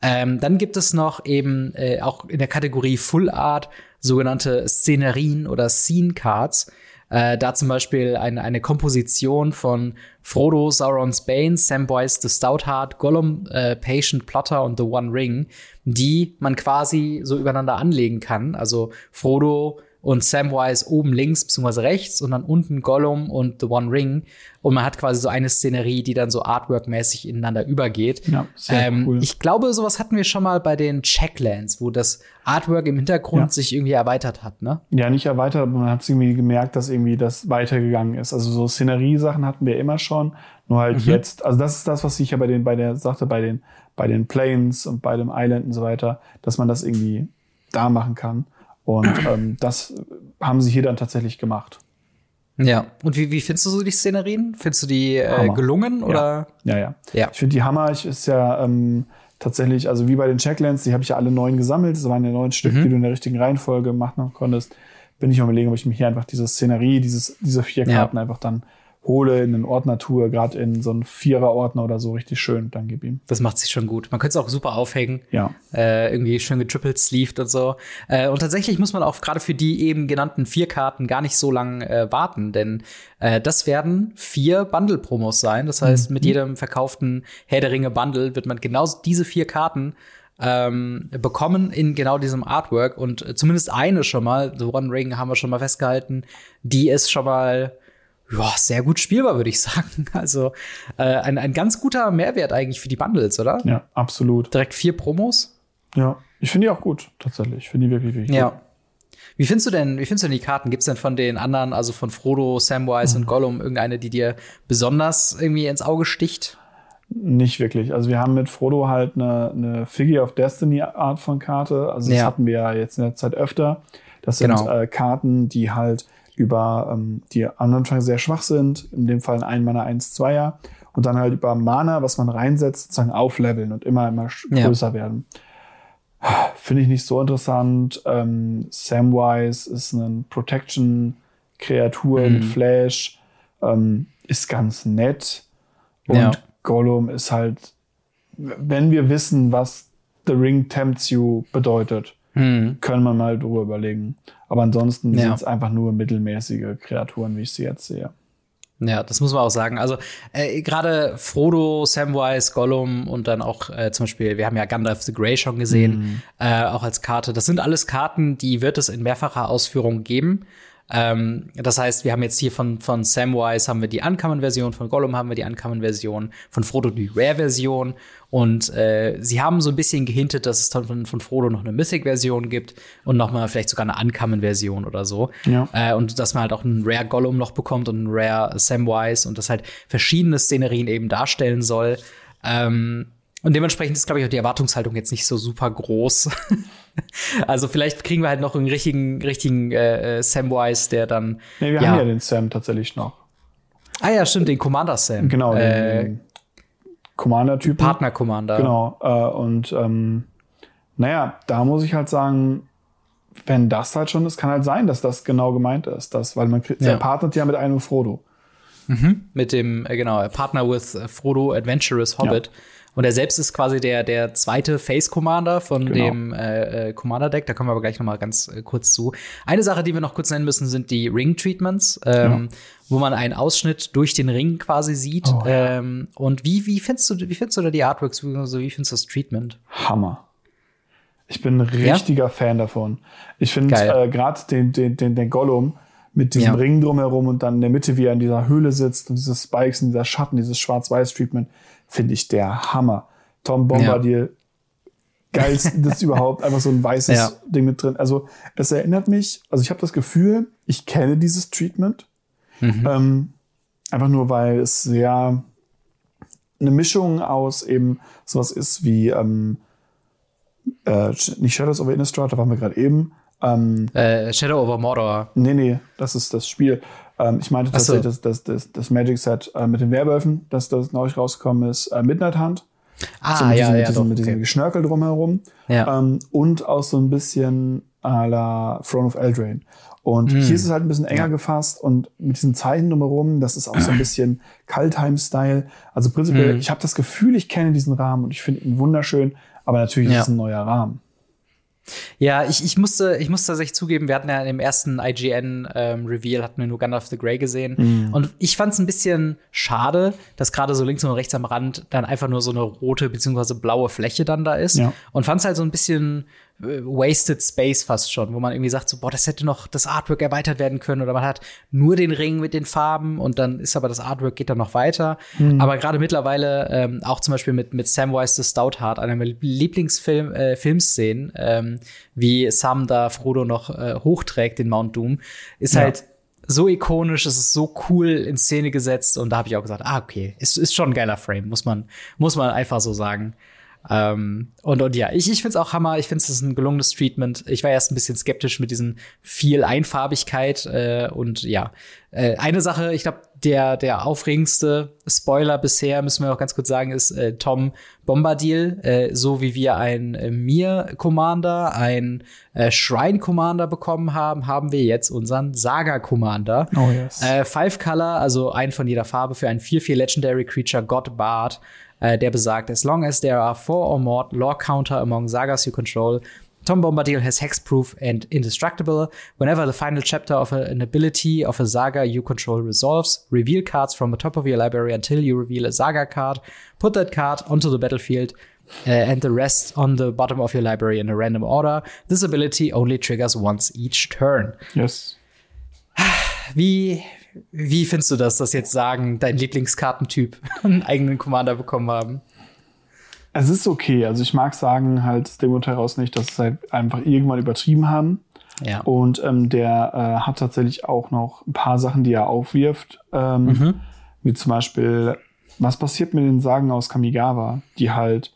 Ähm, dann gibt es noch eben äh, auch in der Kategorie Full Art sogenannte Szenerien oder Scene Cards. Äh, da zum Beispiel eine, eine Komposition von Frodo, Sauron's Bane, Samwise the Stoutheart, Gollum, äh, Patient Plotter und The One Ring, die man quasi so übereinander anlegen kann. Also Frodo und Samwise oben links bzw. rechts und dann unten Gollum und The One Ring. Und man hat quasi so eine Szenerie, die dann so Artwork-mäßig ineinander übergeht. Ja, sehr ähm, cool. Ich glaube, sowas hatten wir schon mal bei den Checklands, wo das Artwork im Hintergrund ja. sich irgendwie erweitert hat, ne? Ja, nicht erweitert, aber man hat irgendwie gemerkt, dass irgendwie das weitergegangen ist. Also so Szenerie-Sachen hatten wir immer schon, nur halt mhm. jetzt, also das ist das, was ich ja bei den, bei der, sagte, bei den, bei den Planes und bei dem Island und so weiter, dass man das irgendwie da machen kann. Und ähm, das haben sie hier dann tatsächlich gemacht. Ja, und wie, wie findest du so die Szenerien? Findest du die äh, gelungen oder? Ja, ja. ja. ja. Ich finde die Hammer. Ich ist ja ähm, tatsächlich, also wie bei den Checklands, die habe ich ja alle neun gesammelt. Das waren ja neun Stück, mhm. die du in der richtigen Reihenfolge machen konntest. Bin ich am überlegen, ob ich mir hier einfach diese Szenerie, dieses, diese vier Karten ja. einfach dann hole in einen Ordner-Tour, gerade in so einen Vierer-Ordner oder so, richtig schön, dann gib ihm. Das macht sich schon gut. Man könnte es auch super aufhängen. Ja. Äh, irgendwie schön getrippelt, sleeved und so. Äh, und tatsächlich muss man auch gerade für die eben genannten vier Karten gar nicht so lang äh, warten, denn äh, das werden vier Bundle-Promos sein. Das heißt, mhm. mit jedem verkauften Herr der Ringe Bundle wird man genau diese vier Karten ähm, bekommen in genau diesem Artwork und äh, zumindest eine schon mal, The One Ring haben wir schon mal festgehalten, die ist schon mal ja, sehr gut spielbar, würde ich sagen. *laughs* Also äh, ein, ein ganz guter Mehrwert eigentlich für die Bundles, oder? Ja, absolut. Direkt vier Promos? Ja, ich finde die auch gut, tatsächlich. Ich finde die wirklich, wirklich ja. gut. Wie findest du denn, wie findest du denn die Karten? Gibt es denn von den anderen, also von Frodo, Samwise mhm. und Gollum, irgendeine, die dir besonders irgendwie ins Auge sticht? Nicht wirklich. Also wir haben mit Frodo halt eine, eine Figure of Destiny Art von Karte. Also das ja. hatten wir ja jetzt in der Zeit öfter. Das sind genau. äh, Karten, die halt über ähm, die am Anfang sehr schwach sind, in dem Fall ein Mana 1 2er und dann halt über Mana, was man reinsetzt, sozusagen aufleveln und immer immer größer ja. werden. Finde ich nicht so interessant. Ähm, Samwise ist eine Protection-Kreatur mhm. mit Flash, ähm, ist ganz nett. Und ja. Gollum ist halt, wenn wir wissen, was The Ring Tempts You bedeutet, hm. können wir mal drüber überlegen. Aber ansonsten ja. sind es einfach nur mittelmäßige Kreaturen, wie ich sie jetzt sehe. Ja, das muss man auch sagen. Also äh, gerade Frodo, Samwise, Gollum und dann auch äh, zum Beispiel, wir haben ja Gandalf the Grey schon gesehen, mhm. äh, auch als Karte. Das sind alles Karten, die wird es in mehrfacher Ausführung geben. Ähm, das heißt, wir haben jetzt hier von, von Samwise haben wir die Uncommon-Version, von Gollum haben wir die Uncommon-Version, von Frodo die Rare-Version. Und äh, sie haben so ein bisschen gehintet, dass es dann von, von Frodo noch eine Mythic-Version gibt und noch mal vielleicht sogar eine Uncommon-Version oder so. Ja. Äh, und dass man halt auch einen Rare Gollum noch bekommt und einen Rare Samwise und das halt verschiedene Szenerien eben darstellen soll. Ähm, und dementsprechend ist, glaube ich, auch die Erwartungshaltung jetzt nicht so super groß. *laughs* *laughs* also vielleicht kriegen wir halt noch einen richtigen, richtigen äh, äh, Samwise, der dann. Nee, wir ja. haben ja den Sam tatsächlich noch. Ah ja, stimmt, den Commander Sam. Genau, den, äh, den Commander-Typen. Partner-Commander. Genau. Äh, und ähm, naja, da muss ich halt sagen, wenn das halt schon ist, kann halt sein, dass das genau gemeint ist. Das, weil man ja. partnert ja mit einem Frodo. Mhm. Mit dem, äh, genau, Partner with Frodo Adventurous Hobbit. Ja. Und er selbst ist quasi der, der zweite Face Commander von genau. dem äh, äh, Commander Deck. Da kommen wir aber gleich noch mal ganz äh, kurz zu. Eine Sache, die wir noch kurz nennen müssen, sind die Ring Treatments, ähm, ja. wo man einen Ausschnitt durch den Ring quasi sieht. Oh, ja. ähm, und wie, wie findest du, wie findest du da die Artworks? Also, wie findest du das Treatment? Hammer. Ich bin ein richtiger ja? Fan davon. Ich finde äh, gerade den, den, den, den Gollum mit diesem Ring drumherum und dann in der Mitte, wie er in dieser Höhle sitzt und diese Spikes und dieser Schatten, dieses Schwarz-Weiß-Treatment finde ich der Hammer. Tom Bombadil, ja. geilstes *laughs* überhaupt, einfach so ein weißes ja. Ding mit drin. Also es erinnert mich, also ich habe das Gefühl, ich kenne dieses Treatment. Mhm. Ähm, einfach nur, weil es sehr eine Mischung aus eben sowas ist wie ähm, äh, nicht Shadows of Innistrad, da waren wir gerade eben. Ähm, äh, Shadow over Mordor. Nee, nee, das ist das Spiel. Ähm, ich meinte tatsächlich so. das, das, das, das Magic Set äh, mit den Werwölfen, das, das neu rausgekommen ist, äh, Midnight Hunt. Ah, so mit ja, diesem, ja, mit diesem, doch, mit diesem okay. Geschnörkel drumherum. Ja. Ähm, und auch so ein bisschen à la Throne of Eldraine. Und mm. hier ist es halt ein bisschen enger ja. gefasst und mit diesen Zeichen drumherum, das ist auch so ein bisschen Kaltheim-Style. Also prinzipiell, mm. ich habe das Gefühl, ich kenne diesen Rahmen und ich finde ihn wunderschön, aber natürlich ja. ist es ein neuer Rahmen. Ja, ich, ich, musste, ich musste tatsächlich zugeben, wir hatten ja im ersten IGN-Reveal, ähm, hatten wir nur Gandalf the Grey gesehen. Mhm. Und ich fand es ein bisschen schade, dass gerade so links und rechts am Rand dann einfach nur so eine rote bzw. blaue Fläche dann da ist. Ja. Und fand es halt so ein bisschen wasted Space fast schon, wo man irgendwie sagt, so, boah, das hätte noch das Artwork erweitert werden können oder man hat nur den Ring mit den Farben und dann ist aber das Artwork geht dann noch weiter. Mhm. Aber gerade mittlerweile, ähm, auch zum Beispiel mit, mit Samwise the Stoutheart, einer meiner Lieblingsfilm, äh, Filmszenen, ähm, wie Sam da Frodo noch äh, hochträgt, den Mount Doom, ist ja. halt so ikonisch, es ist so cool in Szene gesetzt und da habe ich auch gesagt, ah, okay, ist, ist schon ein geiler Frame, muss man, muss man einfach so sagen. Ähm, und, und ja, ich, ich finde es auch Hammer. Ich finde es ist ein gelungenes Treatment. Ich war erst ein bisschen skeptisch mit diesen viel Einfarbigkeit. Äh, und ja, äh, eine Sache, ich glaube, der, der aufregendste Spoiler bisher, müssen wir auch ganz kurz sagen, ist äh, Tom Bombadil. Äh, so wie wir ein äh, Mir-Commander, ein äh, Shrine-Commander bekommen haben, haben wir jetzt unseren Saga-Commander. Oh yes. Äh, Five Color, also ein von jeder Farbe für ein 4-4 Legendary Creature, God Bard äh, der besagt, as long as there are four or more law counter among sagas you control, Tom Bombadil has hexproof and indestructible. Whenever the final chapter of a, an ability of a saga you control resolves, reveal cards from the top of your library until you reveal a saga card. Put that card onto the battlefield uh, and the rest on the bottom of your library in a random order. This ability only triggers once each turn. Yes. *sighs* Wie, wie findest du das, dass jetzt sagen, dein Lieblingskartentyp *laughs* einen eigenen Commander bekommen haben? Es ist okay. Also ich mag sagen halt aus dem Grund heraus nicht, dass es halt einfach irgendwann übertrieben haben. Ja. Und ähm, der äh, hat tatsächlich auch noch ein paar Sachen, die er aufwirft. Ähm, mhm. Wie zum Beispiel, was passiert mit den Sagen aus Kamigawa, die halt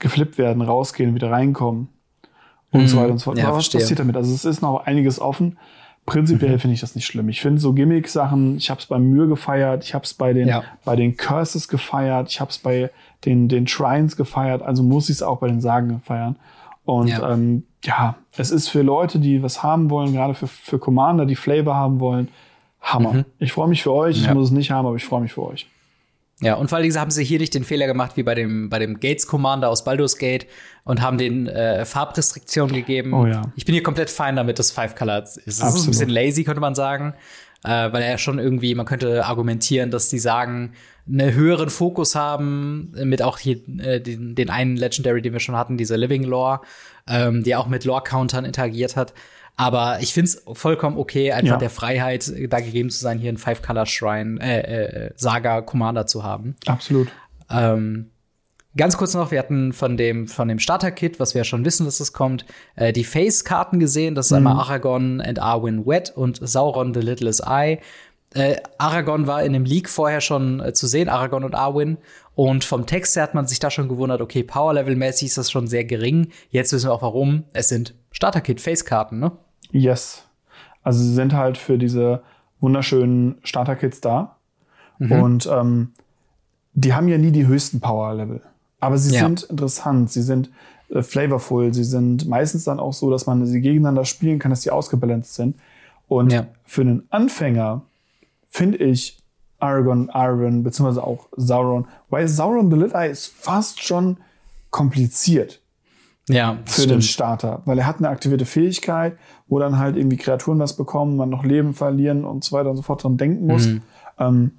geflippt werden, rausgehen, wieder reinkommen und mhm. so weiter und so fort. Ja, was verstehe. passiert damit? Also es ist noch einiges offen. Prinzipiell finde ich das nicht schlimm. Ich finde so Gimmick-Sachen, ich habe es bei Myr gefeiert, ich habe es bei den, ja. bei den Curses gefeiert, ich habe es bei den, den Shrines gefeiert, also muss ich es auch bei den Sagen feiern. Und ja. Ähm, ja, es ist für Leute, die was haben wollen, gerade für, für Commander, die Flavor haben wollen, Hammer. Mhm. Ich freue mich für euch, ja. ich muss es nicht haben, aber ich freue mich für euch. Ja, und vor allem haben sie hier nicht den Fehler gemacht wie bei dem, bei dem Gates Commander aus Baldur's Gate und haben den äh, Farbrestriktionen gegeben. Oh ja. Ich bin hier komplett fein damit, dass Five Colors ist. Das ist ein bisschen lazy, könnte man sagen. Äh, weil er ja schon irgendwie, man könnte argumentieren, dass die sagen, einen höheren Fokus haben, mit auch hier äh, den, den einen Legendary, den wir schon hatten, diese Living Lore, ähm, die auch mit Lore-Countern interagiert hat. Aber ich finde es vollkommen okay, einfach ja. der Freiheit da gegeben zu sein, hier einen Five-Color-Shrine, äh, äh, Saga-Commander zu haben. Absolut. Ähm, Ganz kurz noch, wir hatten von dem, von dem Starter-Kit, was wir ja schon wissen, dass es kommt, äh, die Face-Karten gesehen. Das ist mhm. einmal Aragorn and Arwen Wet und Sauron the Littlest Eye. Äh, Aragorn war in dem Leak vorher schon äh, zu sehen, Aragorn und Arwen. Und vom Text her hat man sich da schon gewundert, okay, Power-Level-mäßig ist das schon sehr gering. Jetzt wissen wir auch warum. Es sind Starter-Kit-Face-Karten, ne? Yes. Also sie sind halt für diese wunderschönen Starter-Kits da. Mhm. Und ähm, die haben ja nie die höchsten Power-Level. Aber sie ja. sind interessant, sie sind äh, flavorful, sie sind meistens dann auch so, dass man sie gegeneinander spielen kann, dass sie ausgebalanced sind. Und ja. für einen Anfänger finde ich Aragorn, Arwen, beziehungsweise auch Sauron, weil Sauron the Lit Eye ist fast schon kompliziert. Ja, für stimmt. den Starter, weil er hat eine aktivierte Fähigkeit, wo dann halt irgendwie Kreaturen was bekommen, man noch Leben verlieren und so weiter und so fort dran denken muss. Mhm. Ähm,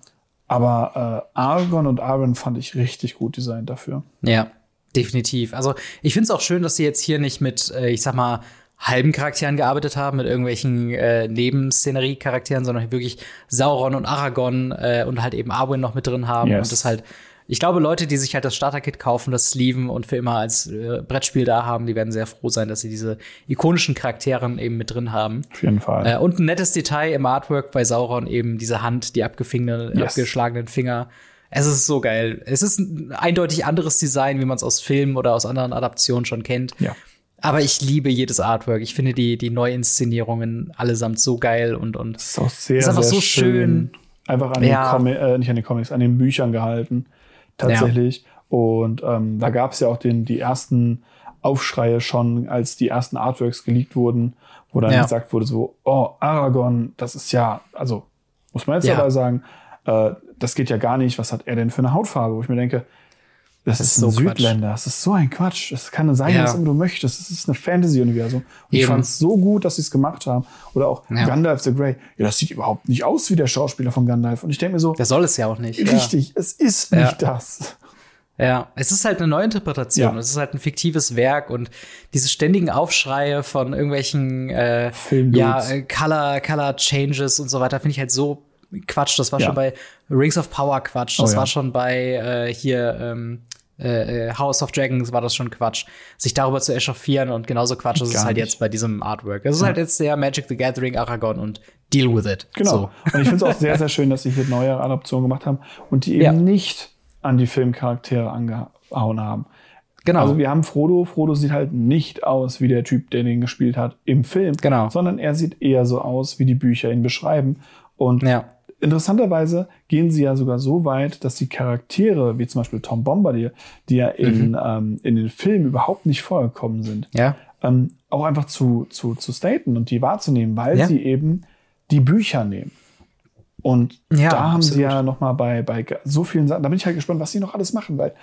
aber äh, Argon und Arwen fand ich richtig gut designt dafür. Ja, definitiv. Also ich finde es auch schön, dass sie jetzt hier nicht mit, äh, ich sag mal, halben Charakteren gearbeitet haben, mit irgendwelchen äh, Nebenszenerie-Charakteren, sondern wirklich Sauron und Aragorn äh, und halt eben Arwen noch mit drin haben yes. und das halt ich glaube, Leute, die sich halt das Starter-Kit kaufen, das sleeven und für immer als äh, Brettspiel da haben, die werden sehr froh sein, dass sie diese ikonischen Charaktere eben mit drin haben. Auf jeden Fall. Äh, und ein nettes Detail im Artwork bei Sauron eben diese Hand, die abgefingenen, yes. abgeschlagenen Finger. Es ist so geil. Es ist ein eindeutig anderes Design, wie man es aus Filmen oder aus anderen Adaptionen schon kennt. Ja. Aber ich liebe jedes Artwork. Ich finde die, die Neuinszenierungen allesamt so geil und, und ist auch sehr, ist einfach sehr so schön. schön. Einfach an ja. den Comics, äh, nicht an den Comics, an den Büchern gehalten tatsächlich. Ja. Und ähm, da gab es ja auch den, die ersten Aufschreie schon, als die ersten Artworks geleakt wurden, wo dann ja. gesagt wurde so, oh, Aragorn, das ist ja, also muss man jetzt ja. dabei sagen, äh, das geht ja gar nicht, was hat er denn für eine Hautfarbe? Wo ich mir denke, das, das ist, ist ein so Südländer, Quatsch. das ist so ein Quatsch. Es kann sein, ja. was immer du möchtest. Es ist eine Fantasy-Universum. Und Eben. ich fand es so gut, dass sie es gemacht haben. Oder auch ja. Gandalf the Grey. Ja, das sieht überhaupt nicht aus wie der Schauspieler von Gandalf. Und ich denke mir so. Der soll es ja auch nicht. Richtig, ja. es ist nicht das. Ja, es ist halt eine Neuinterpretation. Ja. Es ist halt ein fiktives Werk und diese ständigen Aufschreie von irgendwelchen äh, ja, äh, Color, Color Changes und so weiter finde ich halt so Quatsch. Das war ja. schon bei Rings of Power Quatsch. Das oh, ja. war schon bei äh, hier ähm, äh, äh, House of Dragons war das schon Quatsch. Sich darüber zu echauffieren und genauso Quatsch ist es halt jetzt bei diesem Artwork. Es ist ja. halt jetzt sehr Magic the Gathering, Aragorn und deal with it. Genau. So. Und ich finde es auch sehr, sehr *laughs* schön, dass sie hier neue Adaptionen gemacht haben und die eben nicht an die Filmcharaktere angehauen haben. Genau. Also wir haben Frodo. Frodo sieht halt nicht aus wie der Typ, der den gespielt hat im Film. Genau. Sondern er sieht eher so aus, wie die Bücher ihn beschreiben. Und ja interessanterweise gehen sie ja sogar so weit, dass die Charaktere, wie zum Beispiel Tom Bombardier, die ja in, mhm. ähm, in den Filmen überhaupt nicht vorgekommen sind, ja. ähm, auch einfach zu, zu, zu staten und die wahrzunehmen, weil ja. sie eben die Bücher nehmen. Und ja, da haben absolut. sie ja noch mal bei, bei so vielen Sachen, da bin ich halt gespannt, was sie noch alles machen, weil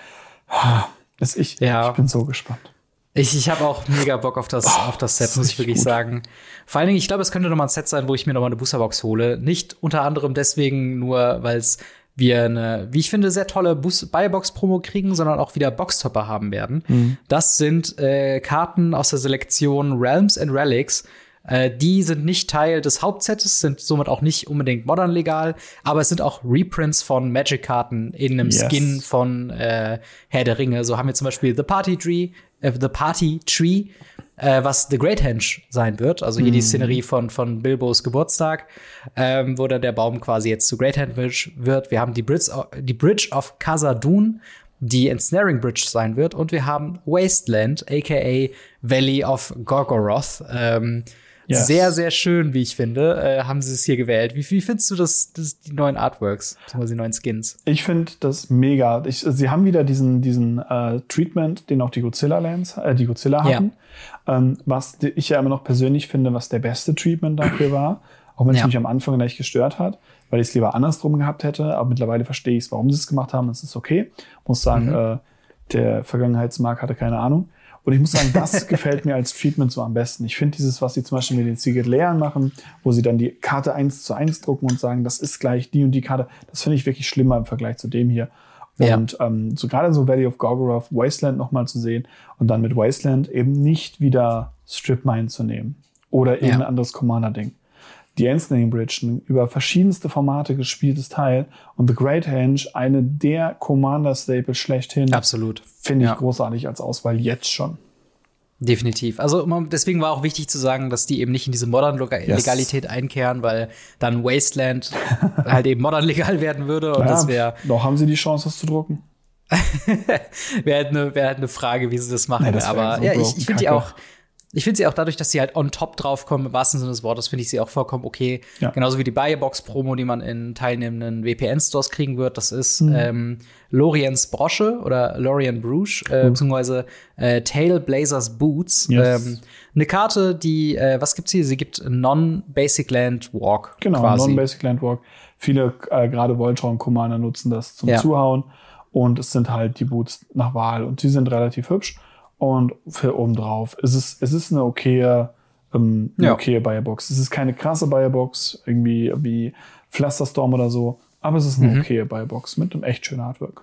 ah, ich, ich bin so gespannt. Ich, ich habe auch mega Bock auf das, oh, auf das Set, das muss ich wirklich gut. sagen. Vor allen Dingen, ich glaube, es könnte noch mal ein Set sein, wo ich mir noch mal eine Boosterbox hole. Nicht unter anderem deswegen nur, weil es wir eine, wie ich finde, sehr tolle Buybox-Promo kriegen, sondern auch wieder Boxtopper haben werden. Mhm. Das sind äh, Karten aus der Selektion Realms and Relics. Äh, die sind nicht Teil des Hauptsets, sind somit auch nicht unbedingt modern legal, aber es sind auch Reprints von Magic-Karten in einem yes. Skin von äh, Herr der Ringe. So haben wir zum Beispiel The Party Tree, äh, The Party Tree, äh, was The Great Henge sein wird. Also hier mm. die mhm. Szenerie von, von Bilbos Geburtstag, ähm, wo dann der Baum quasi jetzt zu Great Henge wird. Wir haben die Bridge, die Bridge of Khazad-dûn, die Ensnaring Bridge sein wird. Und wir haben Wasteland, aka Valley of Gorgoroth. Ähm, Yes. Sehr, sehr schön, wie ich finde, äh, haben sie es hier gewählt. Wie, wie findest du das, das die neuen Artworks, beziehungsweise die neuen Skins? Ich finde das mega. Ich, sie haben wieder diesen, diesen äh, Treatment, den auch die Godzilla Lands, äh, die Godzilla hatten. Ja. Ähm, was ich ja immer noch persönlich finde, was der beste Treatment dafür war. Auch wenn es ja. mich am Anfang gleich gestört hat, weil ich es lieber andersrum gehabt hätte. Aber mittlerweile verstehe ich es, warum sie es gemacht haben. Es ist okay. Muss sagen, mhm. äh, der Vergangenheitsmark hatte keine Ahnung. Und ich muss sagen, das *laughs* gefällt mir als Treatment so am besten. Ich finde dieses, was sie zum Beispiel mit den Secret Layern machen, wo sie dann die Karte eins zu eins drucken und sagen, das ist gleich die und die Karte, das finde ich wirklich schlimmer im Vergleich zu dem hier. Ja. Und ähm, so gerade so Valley of Gorgoroth, Wasteland nochmal zu sehen und dann mit Wasteland eben nicht wieder Strip Mine zu nehmen oder eben ja. ein anderes Commander-Ding die Enslane Bridge, ein über verschiedenste Formate gespieltes Teil und The Great Henge, eine der Commander-Staples schlechthin. Absolut. Finde ich ja. großartig als Auswahl jetzt schon. Definitiv. Also deswegen war auch wichtig zu sagen, dass die eben nicht in diese Modern-Legalität yes. einkehren, weil dann Wasteland *laughs* halt eben modern legal werden würde und naja, das wäre. Noch haben sie die Chance, das zu drucken. *laughs* wäre halt eine wär halt ne Frage, wie sie das machen. Ja, das Aber ja, ich, ich finde die auch ich finde sie auch dadurch, dass sie halt on top draufkommen, im wahrsten Sinne des Wortes, finde ich sie auch vollkommen okay. Ja. Genauso wie die Buyerbox-Promo, die man in teilnehmenden VPN-Stores kriegen wird. Das ist mhm. ähm, Loriens Brosche oder Lorien Bruges, äh, mhm. beziehungsweise äh, Tail Blazers Boots. Yes. Ähm, eine Karte, die, äh, was gibt's hier? Sie gibt Non-Basic Land Walk. Genau, Non-Basic Land Walk. Viele, äh, gerade Voltron-Commander nutzen das zum ja. Zuhauen. Und es sind halt die Boots nach Wahl. Und sie sind relativ hübsch. Und für oben drauf. Es ist, es ist eine okaye, ähm, eine ja. okaye Buyerbox. Es ist keine krasse Buyerbox, irgendwie wie Pflasterstorm oder so, aber es ist eine mhm. okaye Buyerbox mit einem echt schönen Artwork.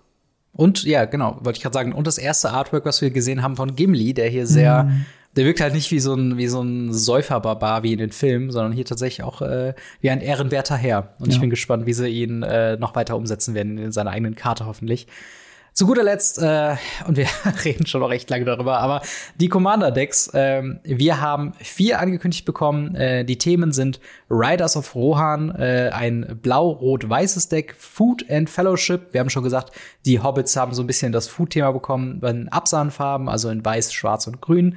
Und ja, genau, wollte ich gerade sagen. Und das erste Artwork, was wir gesehen haben von Gimli, der hier sehr, mhm. der wirkt halt nicht wie so ein, wie so ein Säuferbarbar wie in den Filmen, sondern hier tatsächlich auch äh, wie ein ehrenwerter Herr. Und ja. ich bin gespannt, wie sie ihn äh, noch weiter umsetzen werden in seiner eigenen Karte hoffentlich. Zu guter Letzt, äh, und wir *laughs* reden schon noch recht lange darüber, aber die Commander-Decks, äh, wir haben vier angekündigt bekommen. Äh, die Themen sind Riders of Rohan, äh, ein blau-rot-weißes Deck, Food and Fellowship. Wir haben schon gesagt, die Hobbits haben so ein bisschen das Food-Thema bekommen in Absahnfarben, also in weiß, schwarz und grün.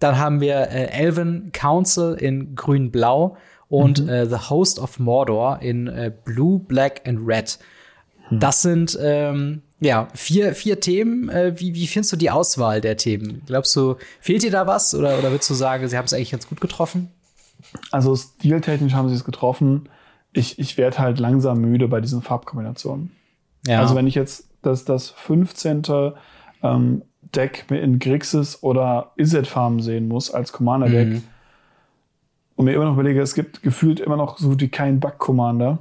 Dann haben wir äh, Elven Council in grün-blau und mhm. äh, The Host of Mordor in äh, Blue, Black and Red. Mhm. Das sind ähm, ja, vier, vier Themen. Äh, wie, wie findest du die Auswahl der Themen? Glaubst du, fehlt dir da was oder, oder würdest du sagen, sie haben es eigentlich ganz gut getroffen? Also stiltechnisch haben sie es getroffen. Ich, ich werde halt langsam müde bei diesen Farbkombinationen. Ja. Also wenn ich jetzt das, das 15. Ähm, Deck in Grixis oder Izzet-Farben sehen muss als Commander-Deck mhm. und mir immer noch überlege, es gibt gefühlt immer noch so die kein Bug-Commander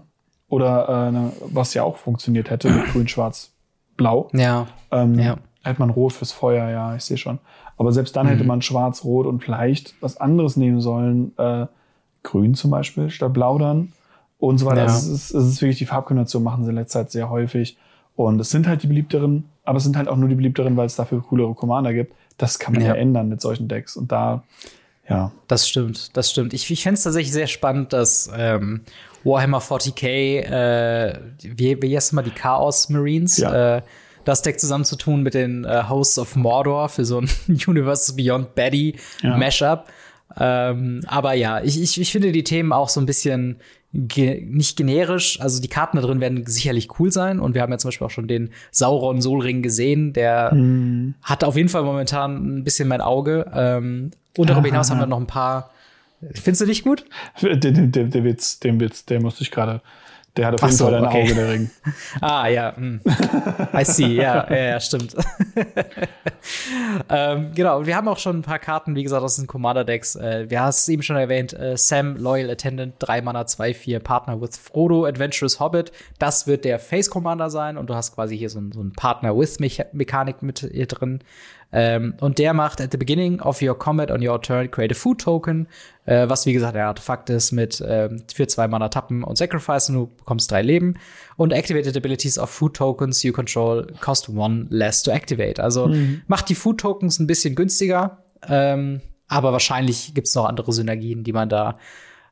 oder äh, ne, was ja auch funktioniert hätte mit Grün, Schwarz, blau. Ja. Ähm, ja. Hätte man rot fürs Feuer, ja, ich sehe schon. Aber selbst dann mhm. hätte man schwarz, rot und vielleicht was anderes nehmen sollen. Äh, grün zum Beispiel, statt blau dann. Und so weiter. Ja. Also es, ist, es ist wirklich die Farbkombination machen sie in letzter Zeit sehr häufig. Und es sind halt die beliebteren, aber es sind halt auch nur die beliebteren, weil es dafür coolere Commander gibt. Das kann man ja, ja ändern mit solchen Decks. Und da, ja. Das stimmt, das stimmt. Ich, ich fände es tatsächlich sehr spannend, dass ähm, Warhammer 40k, äh, wie, wie heißt mal die Chaos Marines, ja. äh, das Deck zusammenzutun mit den äh, Hosts of Mordor für so ein *laughs* Universes Beyond Betty ja. Mashup. Ähm, aber ja, ich, ich, ich finde die Themen auch so ein bisschen ge nicht generisch. Also die Karten da drin werden sicherlich cool sein. Und wir haben ja zum Beispiel auch schon den Sauron Solring gesehen. Der mm. hat auf jeden Fall momentan ein bisschen mein Auge. Ähm, und darüber hinaus haben wir noch ein paar Findest du nicht gut? Der, der, der, Witz, den Witz, der musste ich gerade. Der hat auf jeden so, Fall ein okay. Auge, der Ring. *laughs* ah, ja. Hm. I see, ja, ja, stimmt. *laughs* ähm, genau, wir haben auch schon ein paar Karten, wie gesagt, aus den Commander-Decks. Äh, wir haben es eben schon erwähnt, äh, Sam, Loyal Attendant, 3 Mana, 2, 4, Partner with Frodo, Adventurous Hobbit. Das wird der Face Commander sein und du hast quasi hier so, ein, so ein Partner with Mechanik mit hier drin. Ähm, und der macht at the beginning of your combat on your turn create a food token, äh, was wie gesagt ein Artefakt ist mit ähm, für zwei Mana tappen und sacrifice und du bekommst drei Leben. Und activated abilities of food tokens you control cost one less to activate. Also mhm. macht die Food Tokens ein bisschen günstiger, ähm, aber wahrscheinlich gibt's noch andere Synergien, die man da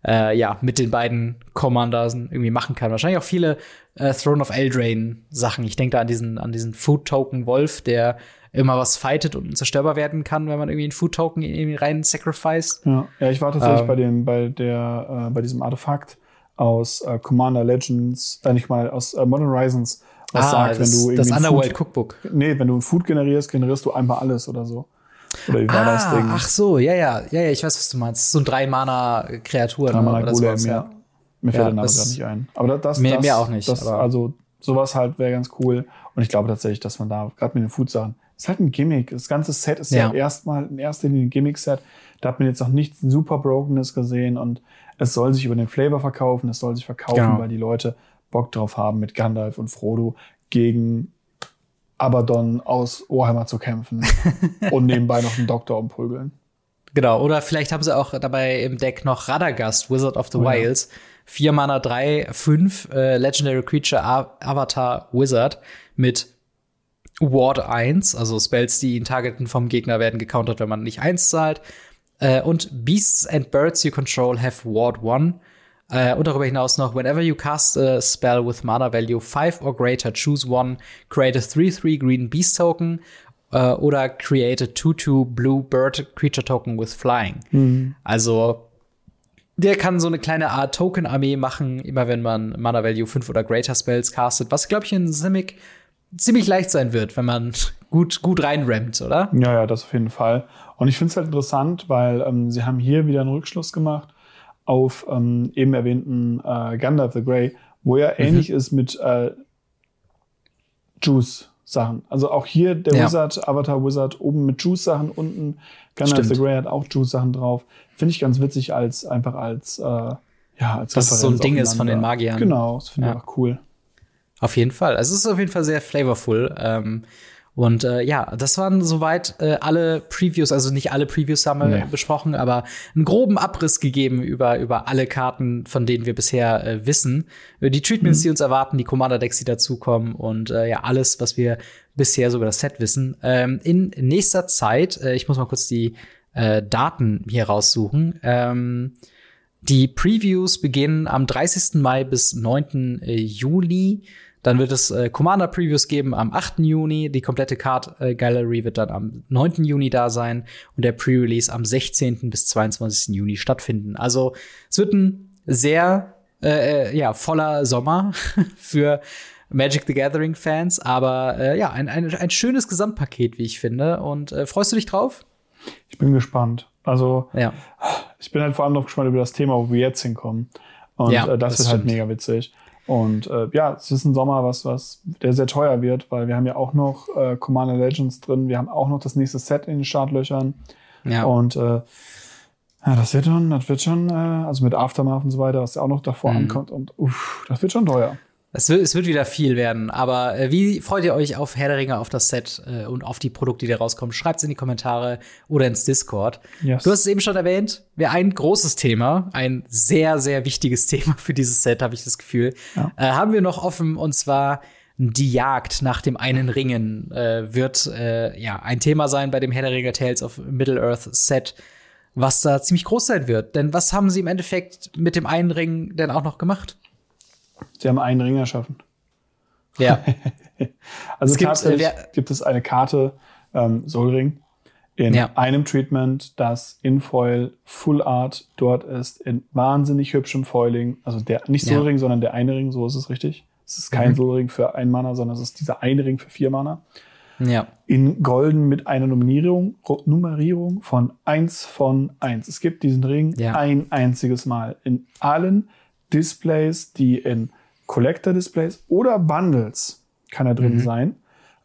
äh, ja, mit den beiden Commanders irgendwie machen kann. Wahrscheinlich auch viele äh, Throne of Eldraine Sachen. Ich denke da an diesen, an diesen Food Token Wolf, der immer was fightet und zerstörbar werden kann, wenn man irgendwie einen Food Token irgendwie rein sacrificed. Ja, ja ich war tatsächlich ähm, bei dem, bei der, äh, bei diesem Artefakt aus äh, Commander Legends, äh, nicht mal aus äh, Modern Horizons, was ah, sagt, das, wenn du irgendwie das Underworld Food, Cookbook. Nee, wenn du ein Food generierst, generierst du einmal alles oder so. Oder wie war ah, das Ding? Ach so, ja, ja, ja, ja, ich weiß, was du meinst. So ein drei Mana Kreatur drei Mana oder Golem, ja. Mir fällt ja, der Name gerade nicht ein. Aber das, mehr, das, mehr auch nicht. Das, also sowas halt wäre ganz cool. Und ich glaube tatsächlich, dass man da gerade mit den Food-Sachen ist halt ein Gimmick. Das ganze Set ist ja, ja erstmal in erster Linie ein Gimmick-Set. Da hat man jetzt noch nichts super Brokenes gesehen und es soll sich über den Flavor verkaufen, es soll sich verkaufen, genau. weil die Leute Bock drauf haben, mit Gandalf und Frodo gegen Abaddon aus Warhammer zu kämpfen *laughs* und nebenbei noch einen Doktor umprügeln. Genau, oder vielleicht haben sie auch dabei im Deck noch Radagast, Wizard of the oh, Wilds. Ja. 4 Mana 3, 5 äh, Legendary Creature Avatar Wizard mit Ward 1, also Spells, die ihn targeten vom Gegner, werden gecountert, wenn man nicht 1 zahlt. Äh, und Beasts and Birds you control have Ward 1. Äh, und darüber hinaus noch, whenever you cast a spell with mana value 5 or greater, choose one, create a 3-3 green beast token äh, oder create a 2-2 blue bird creature token with flying. Mhm. Also der kann so eine kleine Art Token-Armee machen, immer wenn man Mana Value 5 oder Greater Spells castet, was, glaube ich, in Simic ziemlich leicht sein wird, wenn man *laughs* gut, gut reinrammt, oder? Ja, ja, das auf jeden Fall. Und ich finde es halt interessant, weil ähm, sie haben hier wieder einen Rückschluss gemacht auf ähm, eben erwähnten äh, Gandalf the Grey, wo ja mhm. ähnlich ist mit äh, Juice-Sachen. Also auch hier der ja. Wizard, Avatar Wizard, oben mit Juice-Sachen, unten Gandalf Stimmt. the Grey hat auch Juice-Sachen drauf. Finde ich ganz witzig als einfach als äh, ja, als Dass es so ein Ding ist von den Magiern. Genau, das finde ich auch cool. Auf jeden Fall. Also es ist auf jeden Fall sehr flavorful. Ähm, und äh, ja, das waren soweit äh, alle Previews, also nicht alle Previews haben wir nee. besprochen, aber einen groben Abriss gegeben über, über alle Karten, von denen wir bisher äh, wissen. Die Treatments, mhm. die uns erwarten, die Commander-Decks, die dazukommen und äh, ja, alles, was wir bisher so über das Set wissen. Ähm, in nächster Zeit, äh, ich muss mal kurz die äh, Daten hier raussuchen. Ähm, die Previews beginnen am 30. Mai bis 9. Äh, Juli. Dann wird es äh, Commander Previews geben am 8. Juni. Die komplette Card äh, Gallery wird dann am 9. Juni da sein und der Pre-Release am 16. bis 22. Juni stattfinden. Also es wird ein sehr äh, äh ja voller Sommer *laughs* für Magic the Gathering Fans, aber äh, ja ein, ein, ein schönes Gesamtpaket, wie ich finde. Und äh, freust du dich drauf? Ich bin gespannt. Also ja. ich bin halt vor allem noch gespannt über das Thema, wo wir jetzt hinkommen. Und ja, äh, das, das wird halt stimmt. halt mega witzig. Und äh, ja, es ist ein Sommer, was, was der sehr teuer wird, weil wir haben ja auch noch äh, Commander Legends drin, wir haben auch noch das nächste Set in den Startlöchern. Ja. Und äh, ja, das wird schon, das wird schon, äh, also mit Aftermath und so weiter, was ja auch noch davor mhm. ankommt. Und uff, das wird schon teuer. Es wird, es wird wieder viel werden, aber äh, wie freut ihr euch auf Herr der Ringe, auf das Set äh, und auf die Produkte, die da rauskommen? Schreibt es in die Kommentare oder ins Discord. Yes. Du hast es eben schon erwähnt, wäre ein großes Thema, ein sehr, sehr wichtiges *laughs* Thema für dieses Set, habe ich das Gefühl. Ja. Äh, haben wir noch offen und zwar die Jagd nach dem einen Ringen äh, wird äh, ja ein Thema sein bei dem Herr der Ringe Tales of Middle Earth Set, was da ziemlich groß sein wird. Denn was haben sie im Endeffekt mit dem einen Ring denn auch noch gemacht? Sie haben einen Ring erschaffen. Ja. *laughs* also es gibt, tatsächlich äh, gibt es eine Karte ähm, Solring in ja. einem Treatment, das in Foil Full Art dort ist, in wahnsinnig hübschem Foiling. Also der nicht Solring, ja. sondern der eine Ring, so ist es richtig. Es ist kein mhm. Solring für ein Mana, sondern es ist dieser eine Ring für vier Mana. Ja. In Golden mit einer Nummerierung, Nummerierung von eins von eins. Es gibt diesen Ring ja. ein einziges Mal in allen Displays, die in Collector-Displays oder Bundles kann er drin mhm. sein,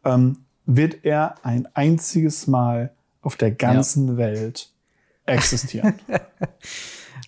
ähm, wird er ein einziges Mal auf der ganzen ja. Welt existieren. *laughs*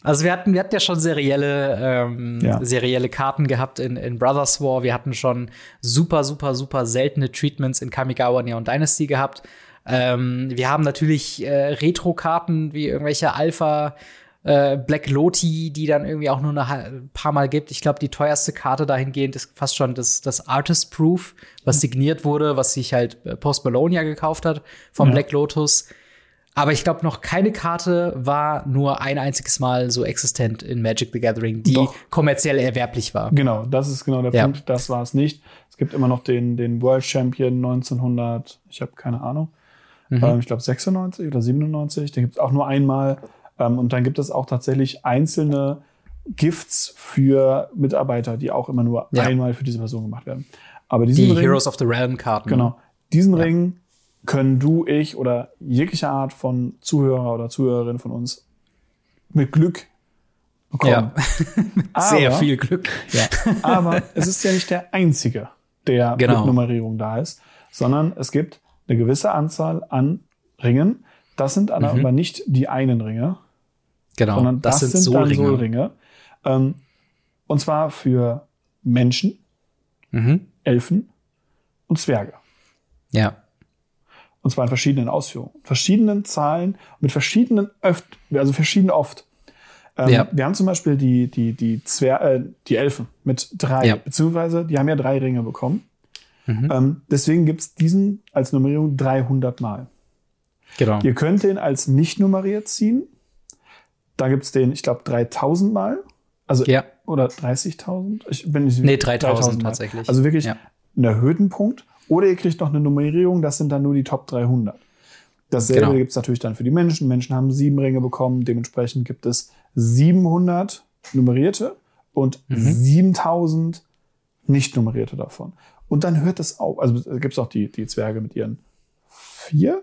Also wir hatten, wir hatten ja schon serielle, ähm, ja. serielle Karten gehabt in, in Brothers War. Wir hatten schon super, super, super seltene Treatments in Kamigawa Neon Dynasty gehabt. Ähm, wir haben natürlich äh, Retro-Karten wie irgendwelche Alpha äh, Black Loti, die dann irgendwie auch nur ein paar Mal gibt. Ich glaube, die teuerste Karte dahingehend ist fast schon das, das Artist Proof, was mhm. signiert wurde, was sich halt äh, Post ja gekauft hat vom ja. Black Lotus. Aber ich glaube, noch keine Karte war nur ein einziges Mal so existent in Magic the Gathering, die Doch. kommerziell erwerblich war. Genau, das ist genau der ja. Punkt. Das war es nicht. Es gibt immer noch den, den World Champion 1900, ich habe keine Ahnung, mhm. ähm, ich glaube 96 oder 97. Den gibt es auch nur einmal. Ähm, und dann gibt es auch tatsächlich einzelne Gifts für Mitarbeiter, die auch immer nur ja. einmal für diese Person gemacht werden. Aber diesen die Ring, Heroes of the Realm Karten. Genau. Diesen ja. Ring können du, ich oder jegliche Art von Zuhörer oder Zuhörerin von uns mit Glück bekommen. Ja. *laughs* Sehr viel Glück. Ja. *laughs* Aber es ist ja nicht der einzige, der genau. mit Nummerierung da ist, sondern es gibt eine gewisse Anzahl an Ringen. Das sind mhm. aber nicht die einen Ringe. Genau. Sondern das, das sind, sind dann Solringe. Ähm, und zwar für Menschen, mhm. Elfen und Zwerge. Ja. Und zwar in verschiedenen Ausführungen. Verschiedenen Zahlen, mit verschiedenen öft, also verschieden oft. Ähm, ja. Wir haben zum Beispiel die, die, die, Zwer äh, die Elfen mit drei, ja. beziehungsweise die haben ja drei Ringe bekommen. Mhm. Ähm, deswegen gibt's diesen als Nummerierung 300 Mal. Genau. Ihr könnt den als nicht nummeriert ziehen. Da gibt's den, ich glaube, 3000 Mal. Also, ja. oder 30.000? Ich bin nicht Nee, 3000 tatsächlich. Also wirklich ja. einen erhöhten Punkt. Oder ihr kriegt noch eine Nummerierung, das sind dann nur die Top 300. Dasselbe genau. gibt es natürlich dann für die Menschen. Menschen haben sieben Ringe bekommen, dementsprechend gibt es 700 nummerierte und mhm. 7000 nicht nummerierte davon. Und dann hört es auf. Also gibt es auch die, die Zwerge mit ihren vier?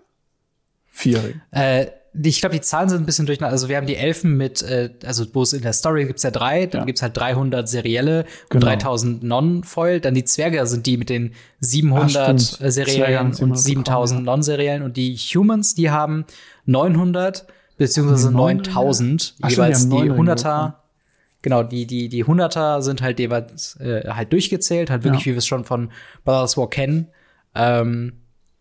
Vier Ringen. Äh, ich glaube, die Zahlen sind ein bisschen durcheinander. Also wir haben die Elfen mit, äh, also wo es in der Story gibt's ja drei, dann ja. gibt's halt 300 serielle und 3000 genau. Non-Foil. Dann die Zwerge sind die mit den 700 Ach, seriellen und 7000 ja. non-seriellen. Und die Humans, die haben 900 beziehungsweise 9000 Ach, jeweils die 100er. Genau, die, die, die 100er sind halt jeweils äh, halt durchgezählt, halt wirklich, wie wir es schon von Brothers War kennen. Ähm,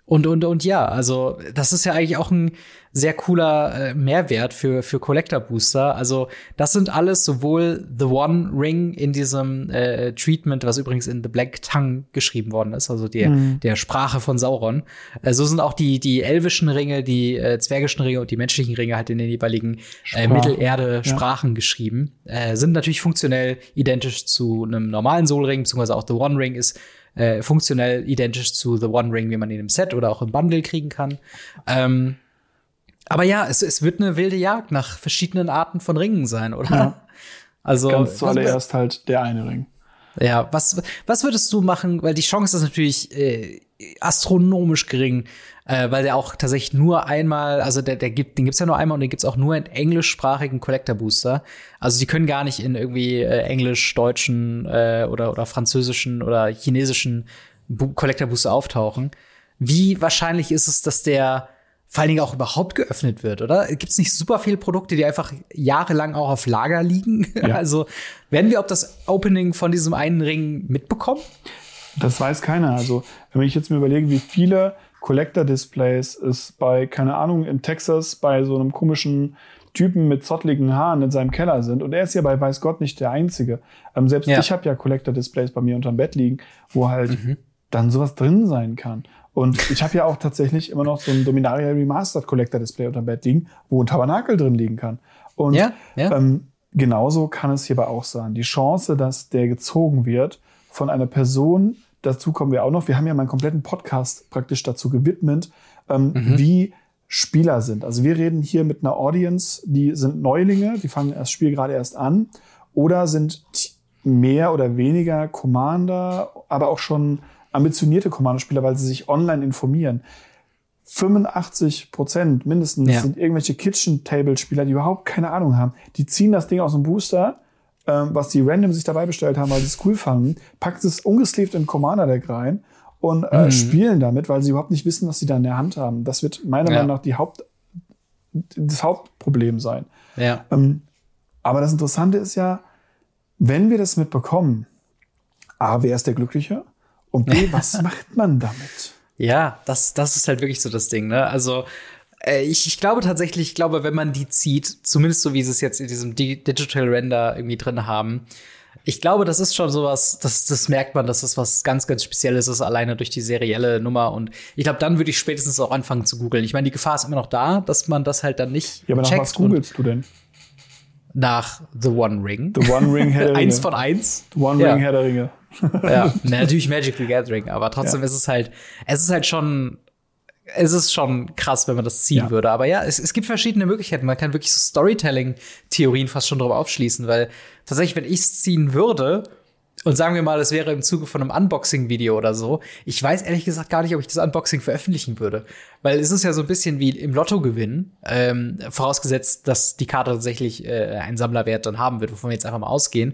und, und, und ja, also das ist ja eigentlich auch ein sehr cooler äh, Mehrwert für, für Collector Booster. Also das sind alles sowohl The One Ring in diesem äh, Treatment, was übrigens in The Black Tongue geschrieben worden ist, also der, mhm. der Sprache von Sauron. Äh, so sind auch die, die elvischen Ringe, die äh, zwergischen Ringe und die menschlichen Ringe halt in den jeweiligen äh, Mittelerde-Sprachen ja. geschrieben. Äh, sind natürlich funktionell identisch zu einem normalen Soul Ring, beziehungsweise auch The One Ring ist äh, funktionell identisch zu The One Ring, wie man ihn im Set oder auch im Bundle kriegen kann. Ähm, aber ja, es, es wird eine wilde Jagd nach verschiedenen Arten von Ringen sein, oder? Ja. Also ganz zuallererst halt der eine Ring. Ja, was was würdest du machen? Weil die Chance ist natürlich äh, astronomisch gering, äh, weil der auch tatsächlich nur einmal, also der, der gibt, den gibt's ja nur einmal und den gibt's auch nur in englischsprachigen Collector Booster. Also die können gar nicht in irgendwie äh, englisch, deutschen äh, oder oder französischen oder chinesischen Collector Booster auftauchen. Wie wahrscheinlich ist es, dass der vor allen Dingen auch überhaupt geöffnet wird, oder? Gibt es nicht super viele Produkte, die einfach jahrelang auch auf Lager liegen? *laughs* Ja. Also werden wir ob das Opening von diesem einen Ring mitbekommen? Das weiß keiner. Also wenn ich jetzt mir überlege, wie viele Collector-Displays es bei, keine Ahnung, in Texas bei so einem komischen Typen mit zottligen Haaren in seinem Keller sind. Und er ist ja bei weiß Gott nicht der Einzige. Ähm, selbst ja. ich habe ja Collector-Displays bei mir unterm Bett liegen, wo halt mhm. dann sowas drin sein kann. Und ich habe ja auch tatsächlich immer noch so ein Dominaria Remastered Collector Display unter Bett liegen, wo ein Tabernakel drin liegen kann. Und ja, ja. Ähm, genauso kann es hierbei auch sein. Die Chance, dass der gezogen wird von einer Person, dazu kommen wir auch noch, wir haben ja meinen kompletten Podcast praktisch dazu gewidmet, ähm, mhm. wie Spieler sind. Also wir reden hier mit einer Audience, die sind Neulinge, die fangen das Spiel gerade erst an oder sind mehr oder weniger Commander, aber auch schon ambitionierte Commander-Spieler, weil sie sich online informieren. 85 Prozent mindestens ja. sind irgendwelche Kitchen-Table-Spieler, die überhaupt keine Ahnung haben. Die ziehen das Ding aus dem Booster, ähm, was die random sich dabei bestellt haben, weil sie es cool fanden, packen es ungesleeved in Commander-Deck rein und äh, mhm. spielen damit, weil sie überhaupt nicht wissen, was sie da in der Hand haben. Das wird meiner ja. Meinung nach die Haupt, das Hauptproblem sein. Ja. Ähm, aber das Interessante ist ja, wenn wir das mitbekommen, A, wer ist der Glückliche? Und B, was *laughs* macht man damit? Ja, das, das ist halt wirklich so das Ding, ne? Also, äh, ich, ich glaube tatsächlich, ich glaube, wenn man die zieht, zumindest so wie sie es jetzt in diesem Digital Render irgendwie drin haben, ich glaube, das ist schon sowas, das, das merkt man, dass das was ganz, ganz Spezielles ist, alleine durch die serielle Nummer. Und ich glaube, dann würde ich spätestens auch anfangen zu googeln. Ich meine, die Gefahr ist immer noch da, dass man das halt dann nicht. Ja, aber nach was googelst du denn? Nach The One Ring. The One Ring Herr der *laughs* Ringe. eins von eins. The One Ja. Ring Herr der Ringe. Ja, Na, natürlich Magic the Gathering, aber trotzdem Ja. ist es halt, es ist halt schon, es ist schon krass, wenn man das ziehen Ja. würde. Aber ja, es, es gibt verschiedene Möglichkeiten. Man kann wirklich so Storytelling-Theorien fast schon drauf aufschließen, weil tatsächlich, wenn ich es ziehen würde, und sagen wir mal, es wäre im Zuge von einem Unboxing-Video oder so, ich weiß ehrlich gesagt gar nicht, ob ich das Unboxing veröffentlichen würde. Weil es ist ja so ein bisschen wie im Lotto gewinnen, ähm, vorausgesetzt, dass die Karte tatsächlich äh, einen Sammlerwert dann haben wird, wovon wir jetzt einfach mal ausgehen.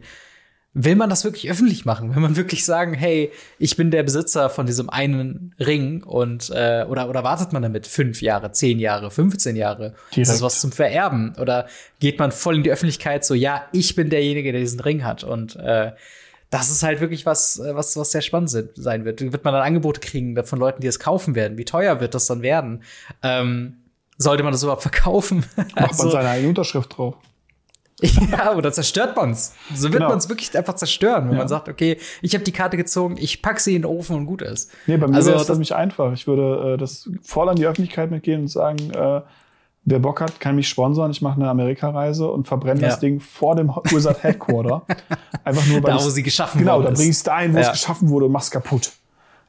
Will man das wirklich öffentlich machen? Will man wirklich sagen, hey, ich bin der Besitzer von diesem einen Ring und äh, oder oder wartet man damit fünf Jahre, zehn Jahre, 15 Jahre? Ist das Direkt. was zum Vererben? Oder geht man voll in die Öffentlichkeit so, ja, ich bin derjenige, der diesen Ring hat und äh, das ist halt wirklich was, äh, was, was sehr spannend se- sein wird. Wird man dann Angebote kriegen von Leuten, die es kaufen werden? Wie teuer wird das dann werden? Ähm, sollte man das überhaupt verkaufen? Macht man Also- seine eigene Unterschrift drauf. *laughs* ja, oder zerstört man's. So wird Genau. man's wirklich einfach zerstören, wenn Ja. man sagt, okay, ich habe die Karte gezogen, ich pack sie in den Ofen und gut ist. Nee, bei mir Also wäre es das- nämlich einfach. Ich würde äh, das voll an die Öffentlichkeit mitgehen und sagen, äh, wer Bock hat, kann mich sponsern. Ich mache eine Amerikareise und verbrenne Ja. das Ding vor dem Wizard Headquarter. *laughs* Einfach nur, weil Da, wo sie geschaffen Genau, da ist. bringst du ein, wo es geschaffen wurde und machst kaputt.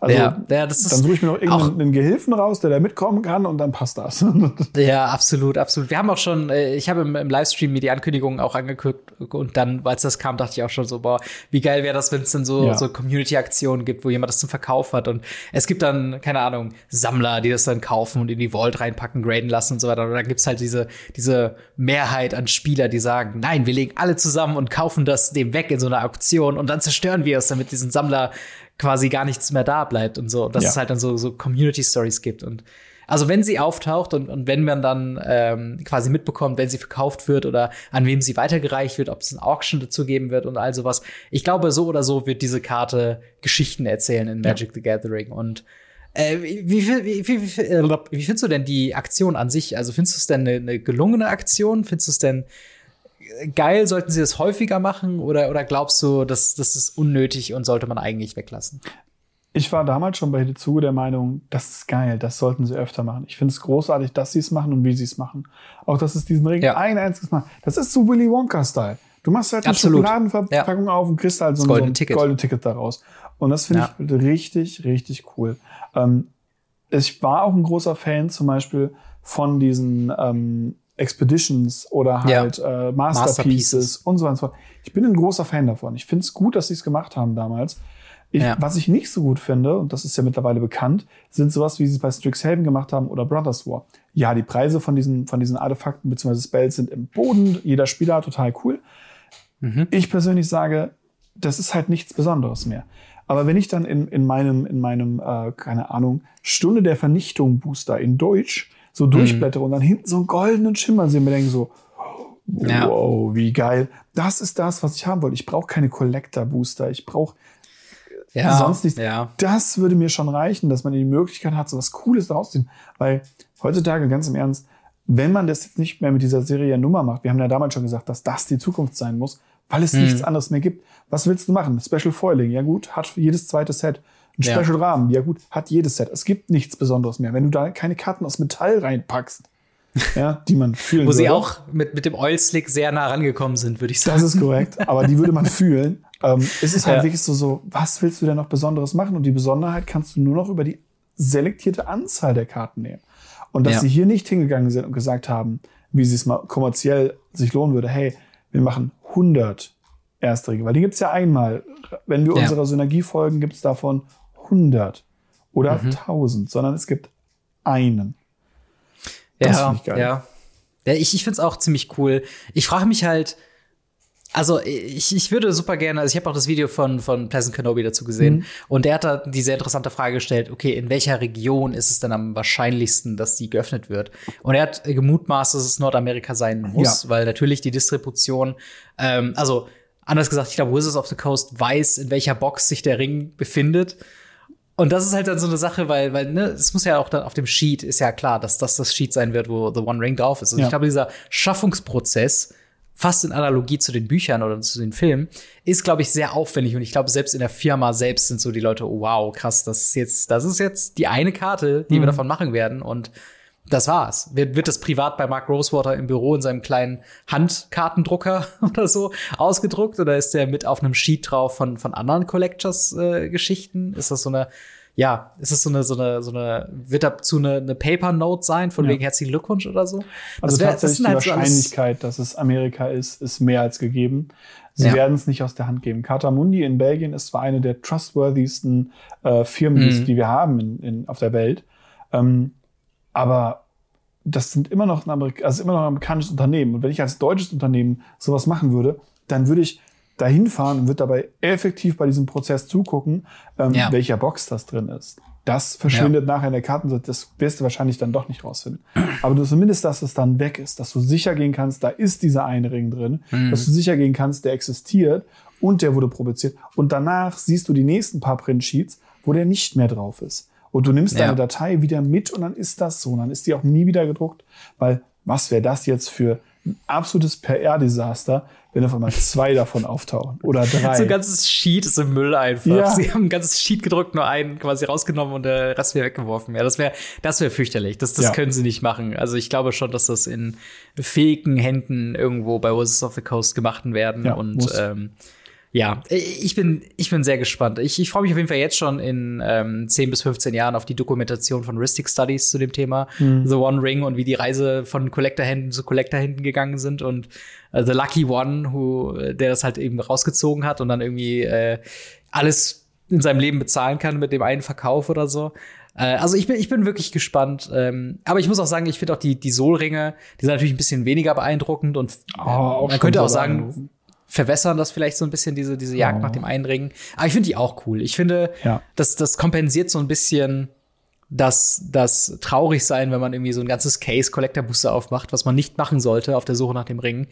Also, ja, ja, das ist dann suche ich mir noch irgendeinen Gehilfen raus, der da mitkommen kann und dann passt das. *laughs* Ja, absolut, absolut. Wir haben auch schon, äh, ich habe im, im Livestream mir die Ankündigungen auch angeguckt und dann, als das kam, dachte ich auch schon so, boah, wie geil wäre das, wenn es dann so, Ja. so Community-Aktionen gibt, wo jemand das zum Verkauf hat und es gibt dann, keine Ahnung, Sammler, die das dann kaufen und in die Vault reinpacken, graden lassen und so weiter. Und dann gibt's halt diese, diese Mehrheit an Spieler, die sagen, nein, wir legen alle zusammen und kaufen das dem weg in so einer Auktion und dann zerstören wir es, damit diesen Sammler quasi gar nichts mehr da bleibt und so. Dass Ja. es halt dann so, so Community-Stories gibt und also wenn sie auftaucht und, und wenn man dann ähm, quasi mitbekommt, wenn sie verkauft wird oder an wem sie weitergereicht wird, ob es ein Auction dazu geben wird und all sowas. Ich glaube, so oder so wird diese Karte Geschichten erzählen in Magic the Gathering. Und äh, wie, wie, wie, wie, wie, äh, wie findest du denn die Aktion an sich? Also findest du es denn eine, eine gelungene Aktion? Findest du es denn geil? Sollten sie das häufiger machen? Oder, oder glaubst du, dass das ist unnötig und sollte man eigentlich weglassen? Ich war damals schon bei Hidezuge der Meinung, das ist geil, das sollten sie öfter machen. Ich finde es großartig, dass sie es machen und wie sie es machen. Auch, dass es diesen Ring Ja. ein einziges Mal. Das ist so Willy Wonka-Style. Du machst halt eine Absolut. Schokoladenverpackung auf und kriegst halt so ein, so goldene ein Ticket. goldenes Ticket daraus. Und das finde Ja. ich richtig, richtig cool. Ähm, ich war auch ein großer Fan zum Beispiel von diesen ähm, Expeditions oder Ja. halt äh, Masterpieces, Masterpieces. und so weiter und so fort. Ich bin ein großer Fan davon. Ich finde es gut, dass sie es gemacht haben damals. Ich, Ja. Was ich nicht so gut finde, und das ist ja mittlerweile bekannt, sind sowas, wie sie es bei Strixhaven gemacht haben oder Brothers War. Ja, die Preise von diesen, von diesen Artefakten bzw. Spells sind im Boden. Jeder Spieler total cool. Mhm. Ich persönlich sage, das ist halt nichts Besonderes mehr. Aber wenn ich dann in, in meinem, in meinem, äh, keine Ahnung, Stunde der Vernichtung Booster in Deutsch. So durchblättere und dann hinten so einen goldenen Schimmer sehe und mir denke so, Ja. wow, wie geil. Das ist das, was ich haben wollte. Ich brauche keine Collector Booster. Ich brauche Ja, sonst nichts. Ja. Das würde mir schon reichen, dass man die Möglichkeit hat, so was Cooles daraus zu ziehen. Weil heutzutage, ganz im Ernst, wenn man das jetzt nicht mehr mit dieser Serie Nummer macht, wir haben ja damals schon gesagt, dass das die Zukunft sein muss, weil es Mhm. nichts anderes mehr gibt. Was willst du machen? Special Foiling, ja gut, hat jedes zweite Set. Ein Ja. Special Rahmen, ja gut, hat jedes Set. Es gibt nichts Besonderes mehr. Wenn du da keine Karten aus Metall reinpackst, *laughs* ja, die man fühlen Wo sie würde. auch mit, mit dem Oil Slick sehr nah rangekommen sind, würde ich sagen. Das ist korrekt, aber die würde man *laughs* fühlen. Ähm, es ist halt Ja. wirklich so, so, was willst du denn noch Besonderes machen? Und die Besonderheit kannst du nur noch über die selektierte Anzahl der Karten nehmen. Und dass Ja. sie hier nicht hingegangen sind und gesagt haben, wie sie es mal kommerziell sich lohnen würde, hey, wir machen 100 Erstringe, weil die gibt's ja einmal. Wenn wir Ja. unserer Synergie folgen, gibt's davon 100 oder Mhm. 1000, sondern es gibt einen. Das ja, ich geil. ja. Ja, ich, ich find's auch ziemlich cool. Ich frage mich halt, also ich, ich würde super gerne, also ich habe auch das Video von, von Pleasant Kenobi dazu gesehen Mhm. und der hat da die sehr interessante Frage gestellt, okay, in welcher Region ist es denn am wahrscheinlichsten, dass die geöffnet wird? Und er hat gemutmaßt, dass es Nordamerika sein muss, Ja. weil natürlich die Distribution, ähm, also anders gesagt, ich glaube, Wizards of the Coast weiß, in welcher Box sich der Ring befindet. Und das ist halt dann so eine Sache, weil, weil, ne, es muss ja auch dann auf dem Sheet, ist ja klar, dass das das Sheet sein wird, wo The One Ring drauf ist. Also Ja. ich glaube, dieser Schaffungsprozess fast in Analogie zu den Büchern oder zu den Filmen, ist, glaube ich, sehr aufwendig. Und ich glaube, selbst in der Firma selbst sind so die Leute, oh, wow, krass, das ist jetzt, das ist jetzt die eine Karte, die mhm. wir davon machen werden. Und das war's. Wird, wird das privat bei Mark Rosewater im Büro in seinem kleinen Handkartendrucker *laughs* oder so ausgedruckt? Oder ist der mit auf einem Sheet drauf von, von anderen Collectors-Geschichten? Äh, ist das so eine ja, ist es so eine, so eine, so eine, wird dazu eine, eine Paper Note sein, von ja. wegen herzlichen Glückwunsch oder so? Also wär, tatsächlich die halt Wahrscheinlichkeit, so dass es Amerika ist, ist mehr als gegeben. Sie ja. werden es nicht aus der Hand geben. Carta Mundi in Belgien ist zwar eine der trustworthysten äh, Firmen, mhm. die wir haben in, in, auf der Welt, ähm, aber das sind immer noch ein, Amerik also immer noch ein amerikanisches Unternehmen. Und wenn ich als deutsches Unternehmen sowas machen würde, dann würde ich dahin fahren und wird dabei effektiv bei diesem Prozess zugucken, ähm, ja. welcher Box das drin ist. Das verschwindet ja. nachher in der Kartenseite. Das wirst du wahrscheinlich dann doch nicht rausfinden. Aber du zumindest, dass es dann weg ist, dass du sicher gehen kannst, da ist dieser eine Ring drin, mhm. dass du sicher gehen kannst, der existiert und der wurde produziert. Und danach siehst du die nächsten paar Printsheets, wo der nicht mehr drauf ist. Und du nimmst ja. deine Datei wieder mit und dann ist das so. Und dann ist die auch nie wieder gedruckt. Weil was wäre das jetzt für ein absolutes PR-Desaster, wenn auf einmal zwei *laughs* davon auftauchen oder drei. So ein ganzes Sheet ist im Müll einfach. Ja. *laughs* Sie haben ein ganzes Sheet gedruckt, nur einen quasi rausgenommen und der Rest wäre weggeworfen. Ja, das wäre das wäre fürchterlich. Das, das ja. können sie nicht machen. Also ich glaube schon, dass das in fähigen Händen irgendwo bei Wizards of the Coast gemacht werden ja, und ähm, ja, ich bin, ich bin sehr gespannt. Ich, ich freue mich auf jeden Fall jetzt schon in ähm, 10 bis 15 Jahren auf die Dokumentation von Ristic Studies zu dem Thema mhm. The One Ring und wie die Reise von Collector-Händen zu Collector-Händen gegangen sind und äh, The Lucky One, who, der das halt eben rausgezogen hat und dann irgendwie äh, alles in seinem Leben bezahlen kann mit dem einen Verkauf oder so. Äh, also ich bin, ich bin wirklich gespannt. Ähm, aber ich muss auch sagen, ich finde auch die, die Soul-Ringe, die sind natürlich ein bisschen weniger beeindruckend und oh, man könnte auch sagen, verwässern das vielleicht so ein bisschen, diese, diese Jagd oh. nach dem Einringen. Aber ich finde die auch cool. Ich finde, ja. das, das kompensiert so ein bisschen das, das traurig sein, wenn man irgendwie so ein ganzes Case Collector Booster aufmacht, was man nicht machen sollte auf der Suche nach dem Ring.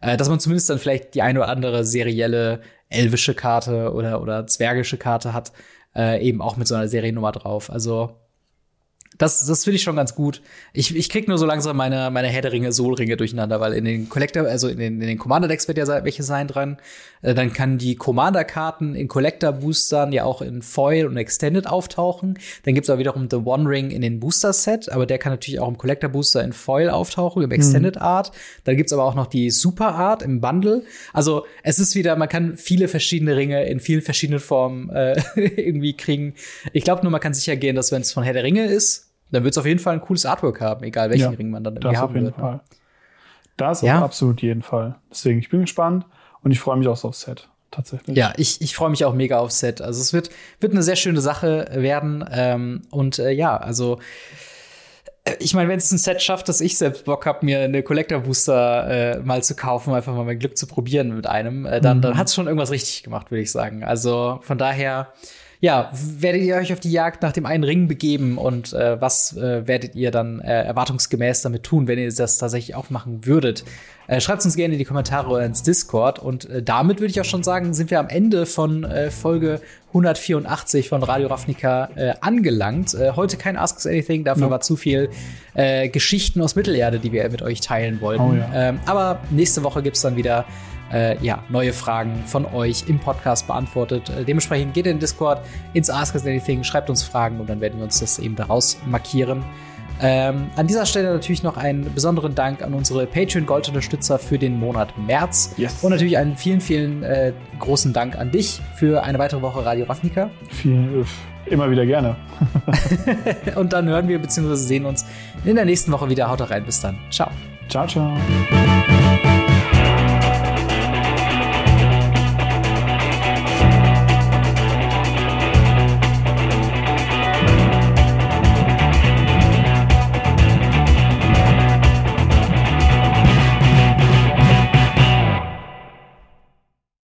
Äh, dass man zumindest dann vielleicht die eine oder andere serielle elvische Karte oder, oder zwergische Karte hat, äh, eben auch mit so einer Seriennummer drauf. Also das, das finde ich schon ganz gut. Ich, ich krieg nur so langsam meine, meine Herr der Ringe, Soul-Ringe durcheinander, weil in den Collector, also in den, in den Commander-Decks wird ja welche sein dran. Äh, dann kann die Commander-Karten in Collector-Boostern ja auch in Foil und Extended auftauchen. Dann gibt's auch wiederum The One Ring in den Booster-Set, aber der kann natürlich auch im Collector-Booster in Foil auftauchen, im Extended mhm. Art. Dann gibt's aber auch noch die Super Art im Bundle. Also es ist wieder, man kann viele verschiedene Ringe in vielen verschiedenen Formen äh, *laughs* irgendwie kriegen. Ich glaube nur, man kann sicher gehen, dass wenn es von Herr der Ringe ist, dann wird es auf jeden Fall ein cooles Artwork haben, egal welchen ja, Ring man dann irgendwie haben auf jeden wird. Ne? Fall. Das ja. auf absolut jeden Fall. Deswegen, ich bin gespannt und ich freue mich auch so aufs Set. Tatsächlich. Ja, ich, ich freue mich auch mega aufs Set. Also es wird, wird eine sehr schöne Sache werden. Ähm, und äh, ja, also äh, ich meine, wenn es ein Set schafft, dass ich selbst Bock habe, mir eine Collector Booster äh, mal zu kaufen, einfach mal mein Glück zu probieren mit einem, äh, dann, mhm. dann hat es schon irgendwas richtig gemacht, würde ich sagen. Also von daher ja, werdet ihr euch auf die Jagd nach dem einen Ring begeben und äh, was äh, werdet ihr dann äh, erwartungsgemäß damit tun, wenn ihr das tatsächlich auch machen würdet? Äh, Schreibt uns gerne in die Kommentare oder ins Discord. Und äh, damit würde ich auch schon sagen, sind wir am Ende von äh, Folge 184 von Radio Ravnica angelangt. Heute kein Ask Us Anything, dafür ja. war zu viel Geschichten aus Mittelerde, die wir mit euch teilen wollten. Oh, ja. ähm, aber nächste Woche gibt's dann wieder äh, ja, neue Fragen von euch im Podcast beantwortet. Äh, dementsprechend geht in den Discord, ins Ask Us Anything, schreibt uns Fragen und dann werden wir uns das eben daraus markieren. Ähm, an dieser Stelle natürlich noch einen besonderen Dank an unsere Patreon-Gold-Unterstützer für den Monat März. Yes. Und natürlich einen vielen, vielen äh, großen Dank an dich für eine weitere Woche Radio Ravnica. Vielen, immer wieder gerne. *laughs* und dann hören wir bzw. sehen uns in der nächsten Woche wieder. Haut rein, bis dann. Ciao. Ciao, ciao.